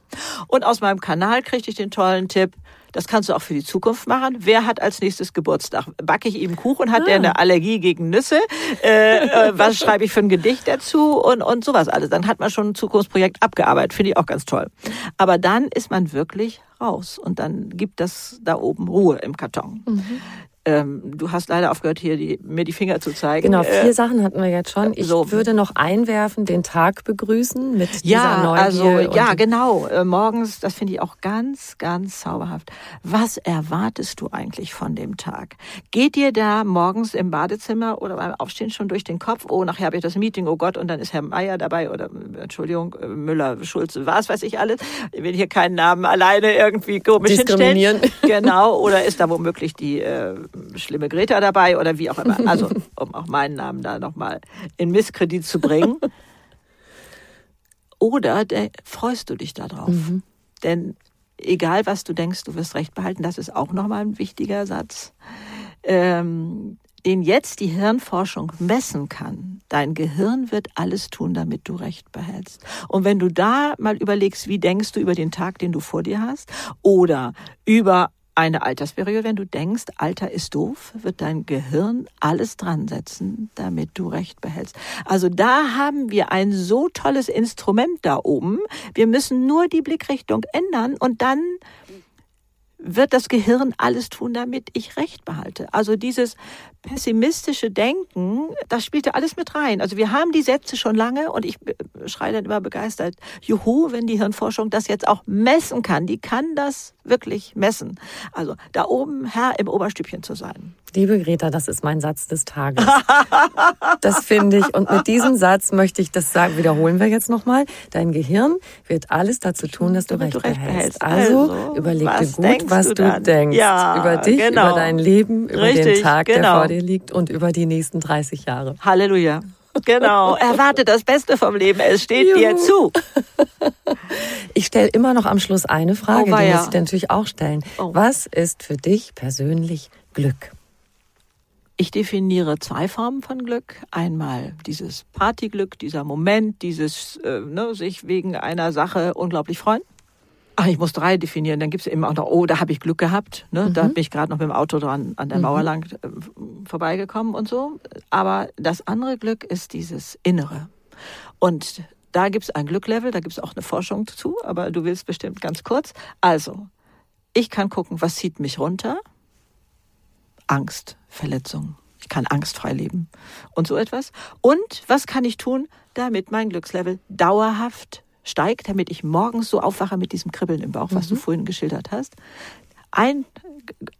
S2: Und aus meinem Kanal kriegte ich den tollen Tipp, das kannst du auch für die Zukunft machen. Wer hat als nächstes Geburtstag? Backe ich ihm Kuchen? Hat ah. der eine Allergie gegen Nüsse? Äh, äh, was schreibe ich für ein Gedicht dazu? Und, und sowas alles. Dann hat man schon ein Zukunftsprojekt abgearbeitet. Finde ich auch ganz toll. Aber dann ist man wirklich raus. Und dann gibt das da oben Ruhe im Karton. Mhm. Ähm, du hast leider aufgehört, hier die, mir die Finger zu zeigen.
S1: Genau, vier äh, Sachen hatten wir jetzt schon. Ich so. würde noch einwerfen, den Tag begrüßen mit
S2: ja,
S1: dieser
S2: Neugier. Also, ja, genau. Äh, morgens, das finde ich auch ganz, ganz zauberhaft. Was erwartest du eigentlich von dem Tag? Geht dir da morgens im Badezimmer oder beim Aufstehen schon durch den Kopf, oh, nachher habe ich das Meeting, oh Gott, und dann ist Herr Meier dabei oder, Entschuldigung, äh, Müller, Schulze, was weiß ich alles. Ich will hier keinen Namen alleine irgendwie komisch hinstellen. Genau, oder ist da womöglich die äh, schlimme Greta dabei oder wie auch immer. Also, um auch meinen Namen da nochmal in Misskredit zu bringen. Oder der, freust du dich darauf? Mhm. Denn egal, was du denkst, du wirst Recht behalten. Das ist auch nochmal ein wichtiger Satz. Ähm, den jetzt die Hirnforschung messen kann. Dein Gehirn wird alles tun, damit du Recht behältst. Und wenn du da mal überlegst, wie denkst du über den Tag, den du vor dir hast, oder über eine Altersperiode, wenn du denkst, Alter ist doof, wird dein Gehirn alles dran setzen, damit du Recht behältst. Also da haben wir ein so tolles Instrument da oben. Wir müssen nur die Blickrichtung ändern und dann wird das Gehirn alles tun, damit ich Recht behalte. Also dieses pessimistische Denken, das spielte alles mit rein. Also wir haben die Sätze schon lange und ich schreie dann immer begeistert, juhu, wenn die Hirnforschung das jetzt auch messen kann. Die kann das wirklich messen. Also da oben Herr im Oberstübchen zu sein.
S1: Liebe Greta, das ist mein Satz des Tages. Das finde ich. Und mit diesem Satz möchte ich das sagen, wiederholen wir jetzt nochmal. Dein Gehirn wird alles dazu tun, dass du, recht, du recht behältst. behältst. Also, also überleg dir gut, was du, du denkst. Ja, über dich, genau. über dein Leben, über Richtig, den Tag, genau. der vor dir liegt und über die nächsten 30 Jahre.
S2: Halleluja. Genau. Erwarte das Beste vom Leben. Es steht Juhu. dir zu.
S1: Ich stelle immer noch am Schluss eine Frage, oh, die muss ich dir natürlich auch stellen. Oh. Was ist für dich persönlich Glück?
S2: Ich definiere zwei Formen von Glück. Einmal dieses Partyglück, dieser Moment, dieses äh, ne, sich wegen einer Sache unglaublich freuen. Ach, ich muss drei definieren. Dann gibt es eben auch noch, oh, da habe ich Glück gehabt. Ne? Mhm. Da bin ich gerade noch mit dem Auto dran an der mhm. Mauer lang äh, vorbeigekommen und so. Aber das andere Glück ist dieses Innere. Und da gibt es ein Glücklevel, da gibt es auch eine Forschung zu, aber du willst bestimmt ganz kurz. Also, ich kann gucken, was zieht mich runter? Angst, Verletzung. Ich kann angstfrei leben und so etwas. Und was kann ich tun, damit mein Glückslevel dauerhaft steigt, damit ich morgens so aufwache mit diesem Kribbeln im Bauch, was mhm. du vorhin geschildert hast. Ein,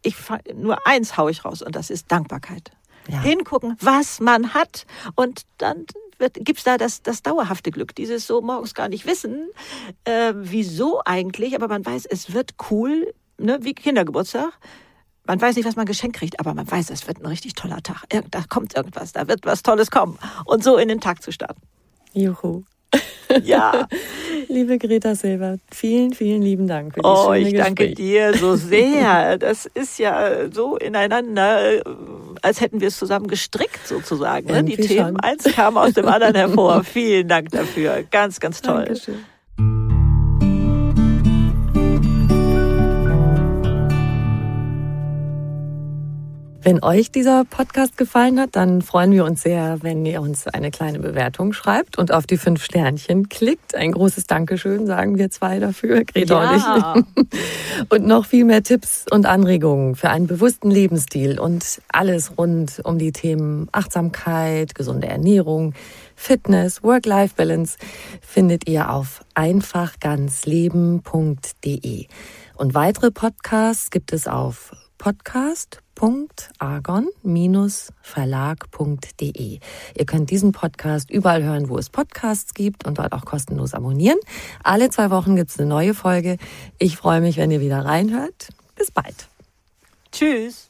S2: ich, nur eins haue ich raus und das ist Dankbarkeit. Ja. Hingucken, was man hat und dann gibt es da das, das dauerhafte Glück, dieses so morgens gar nicht wissen, äh, wieso eigentlich, aber man weiß, es wird cool, ne, wie Kindergeburtstag. Man weiß nicht, was man geschenkt kriegt, aber man weiß, es wird ein richtig toller Tag. Da kommt irgendwas, da wird was Tolles kommen. Und so in den Tag zu starten.
S1: Juhu.
S2: Ja.
S1: Liebe Greta Silber, vielen, vielen lieben Dank
S2: für dieses Oh, ich danke Gespräch. dir so sehr. Das ist ja so ineinander, als hätten wir es zusammen gestrickt sozusagen. Ne? Die Themen, eins kam aus dem anderen hervor. vielen Dank dafür. Ganz, ganz toll. Dankeschön.
S1: Wenn euch dieser Podcast gefallen hat, dann freuen wir uns sehr, wenn ihr uns eine kleine Bewertung schreibt und auf die fünf Sternchen klickt. Ein großes Dankeschön sagen wir zwei dafür, Greta ja. und ich. Und noch viel mehr Tipps und Anregungen für einen bewussten Lebensstil und alles rund um die Themen Achtsamkeit, gesunde Ernährung, Fitness, Work-Life-Balance findet ihr auf einfachganzleben.de. Und weitere Podcasts gibt es auf podcast.argon-verlag.de. Ihr könnt diesen Podcast überall hören, wo es Podcasts gibt und dort auch kostenlos abonnieren. Alle zwei Wochen gibt es eine neue Folge. Ich freue mich, wenn ihr wieder reinhört. Bis bald.
S2: Tschüss.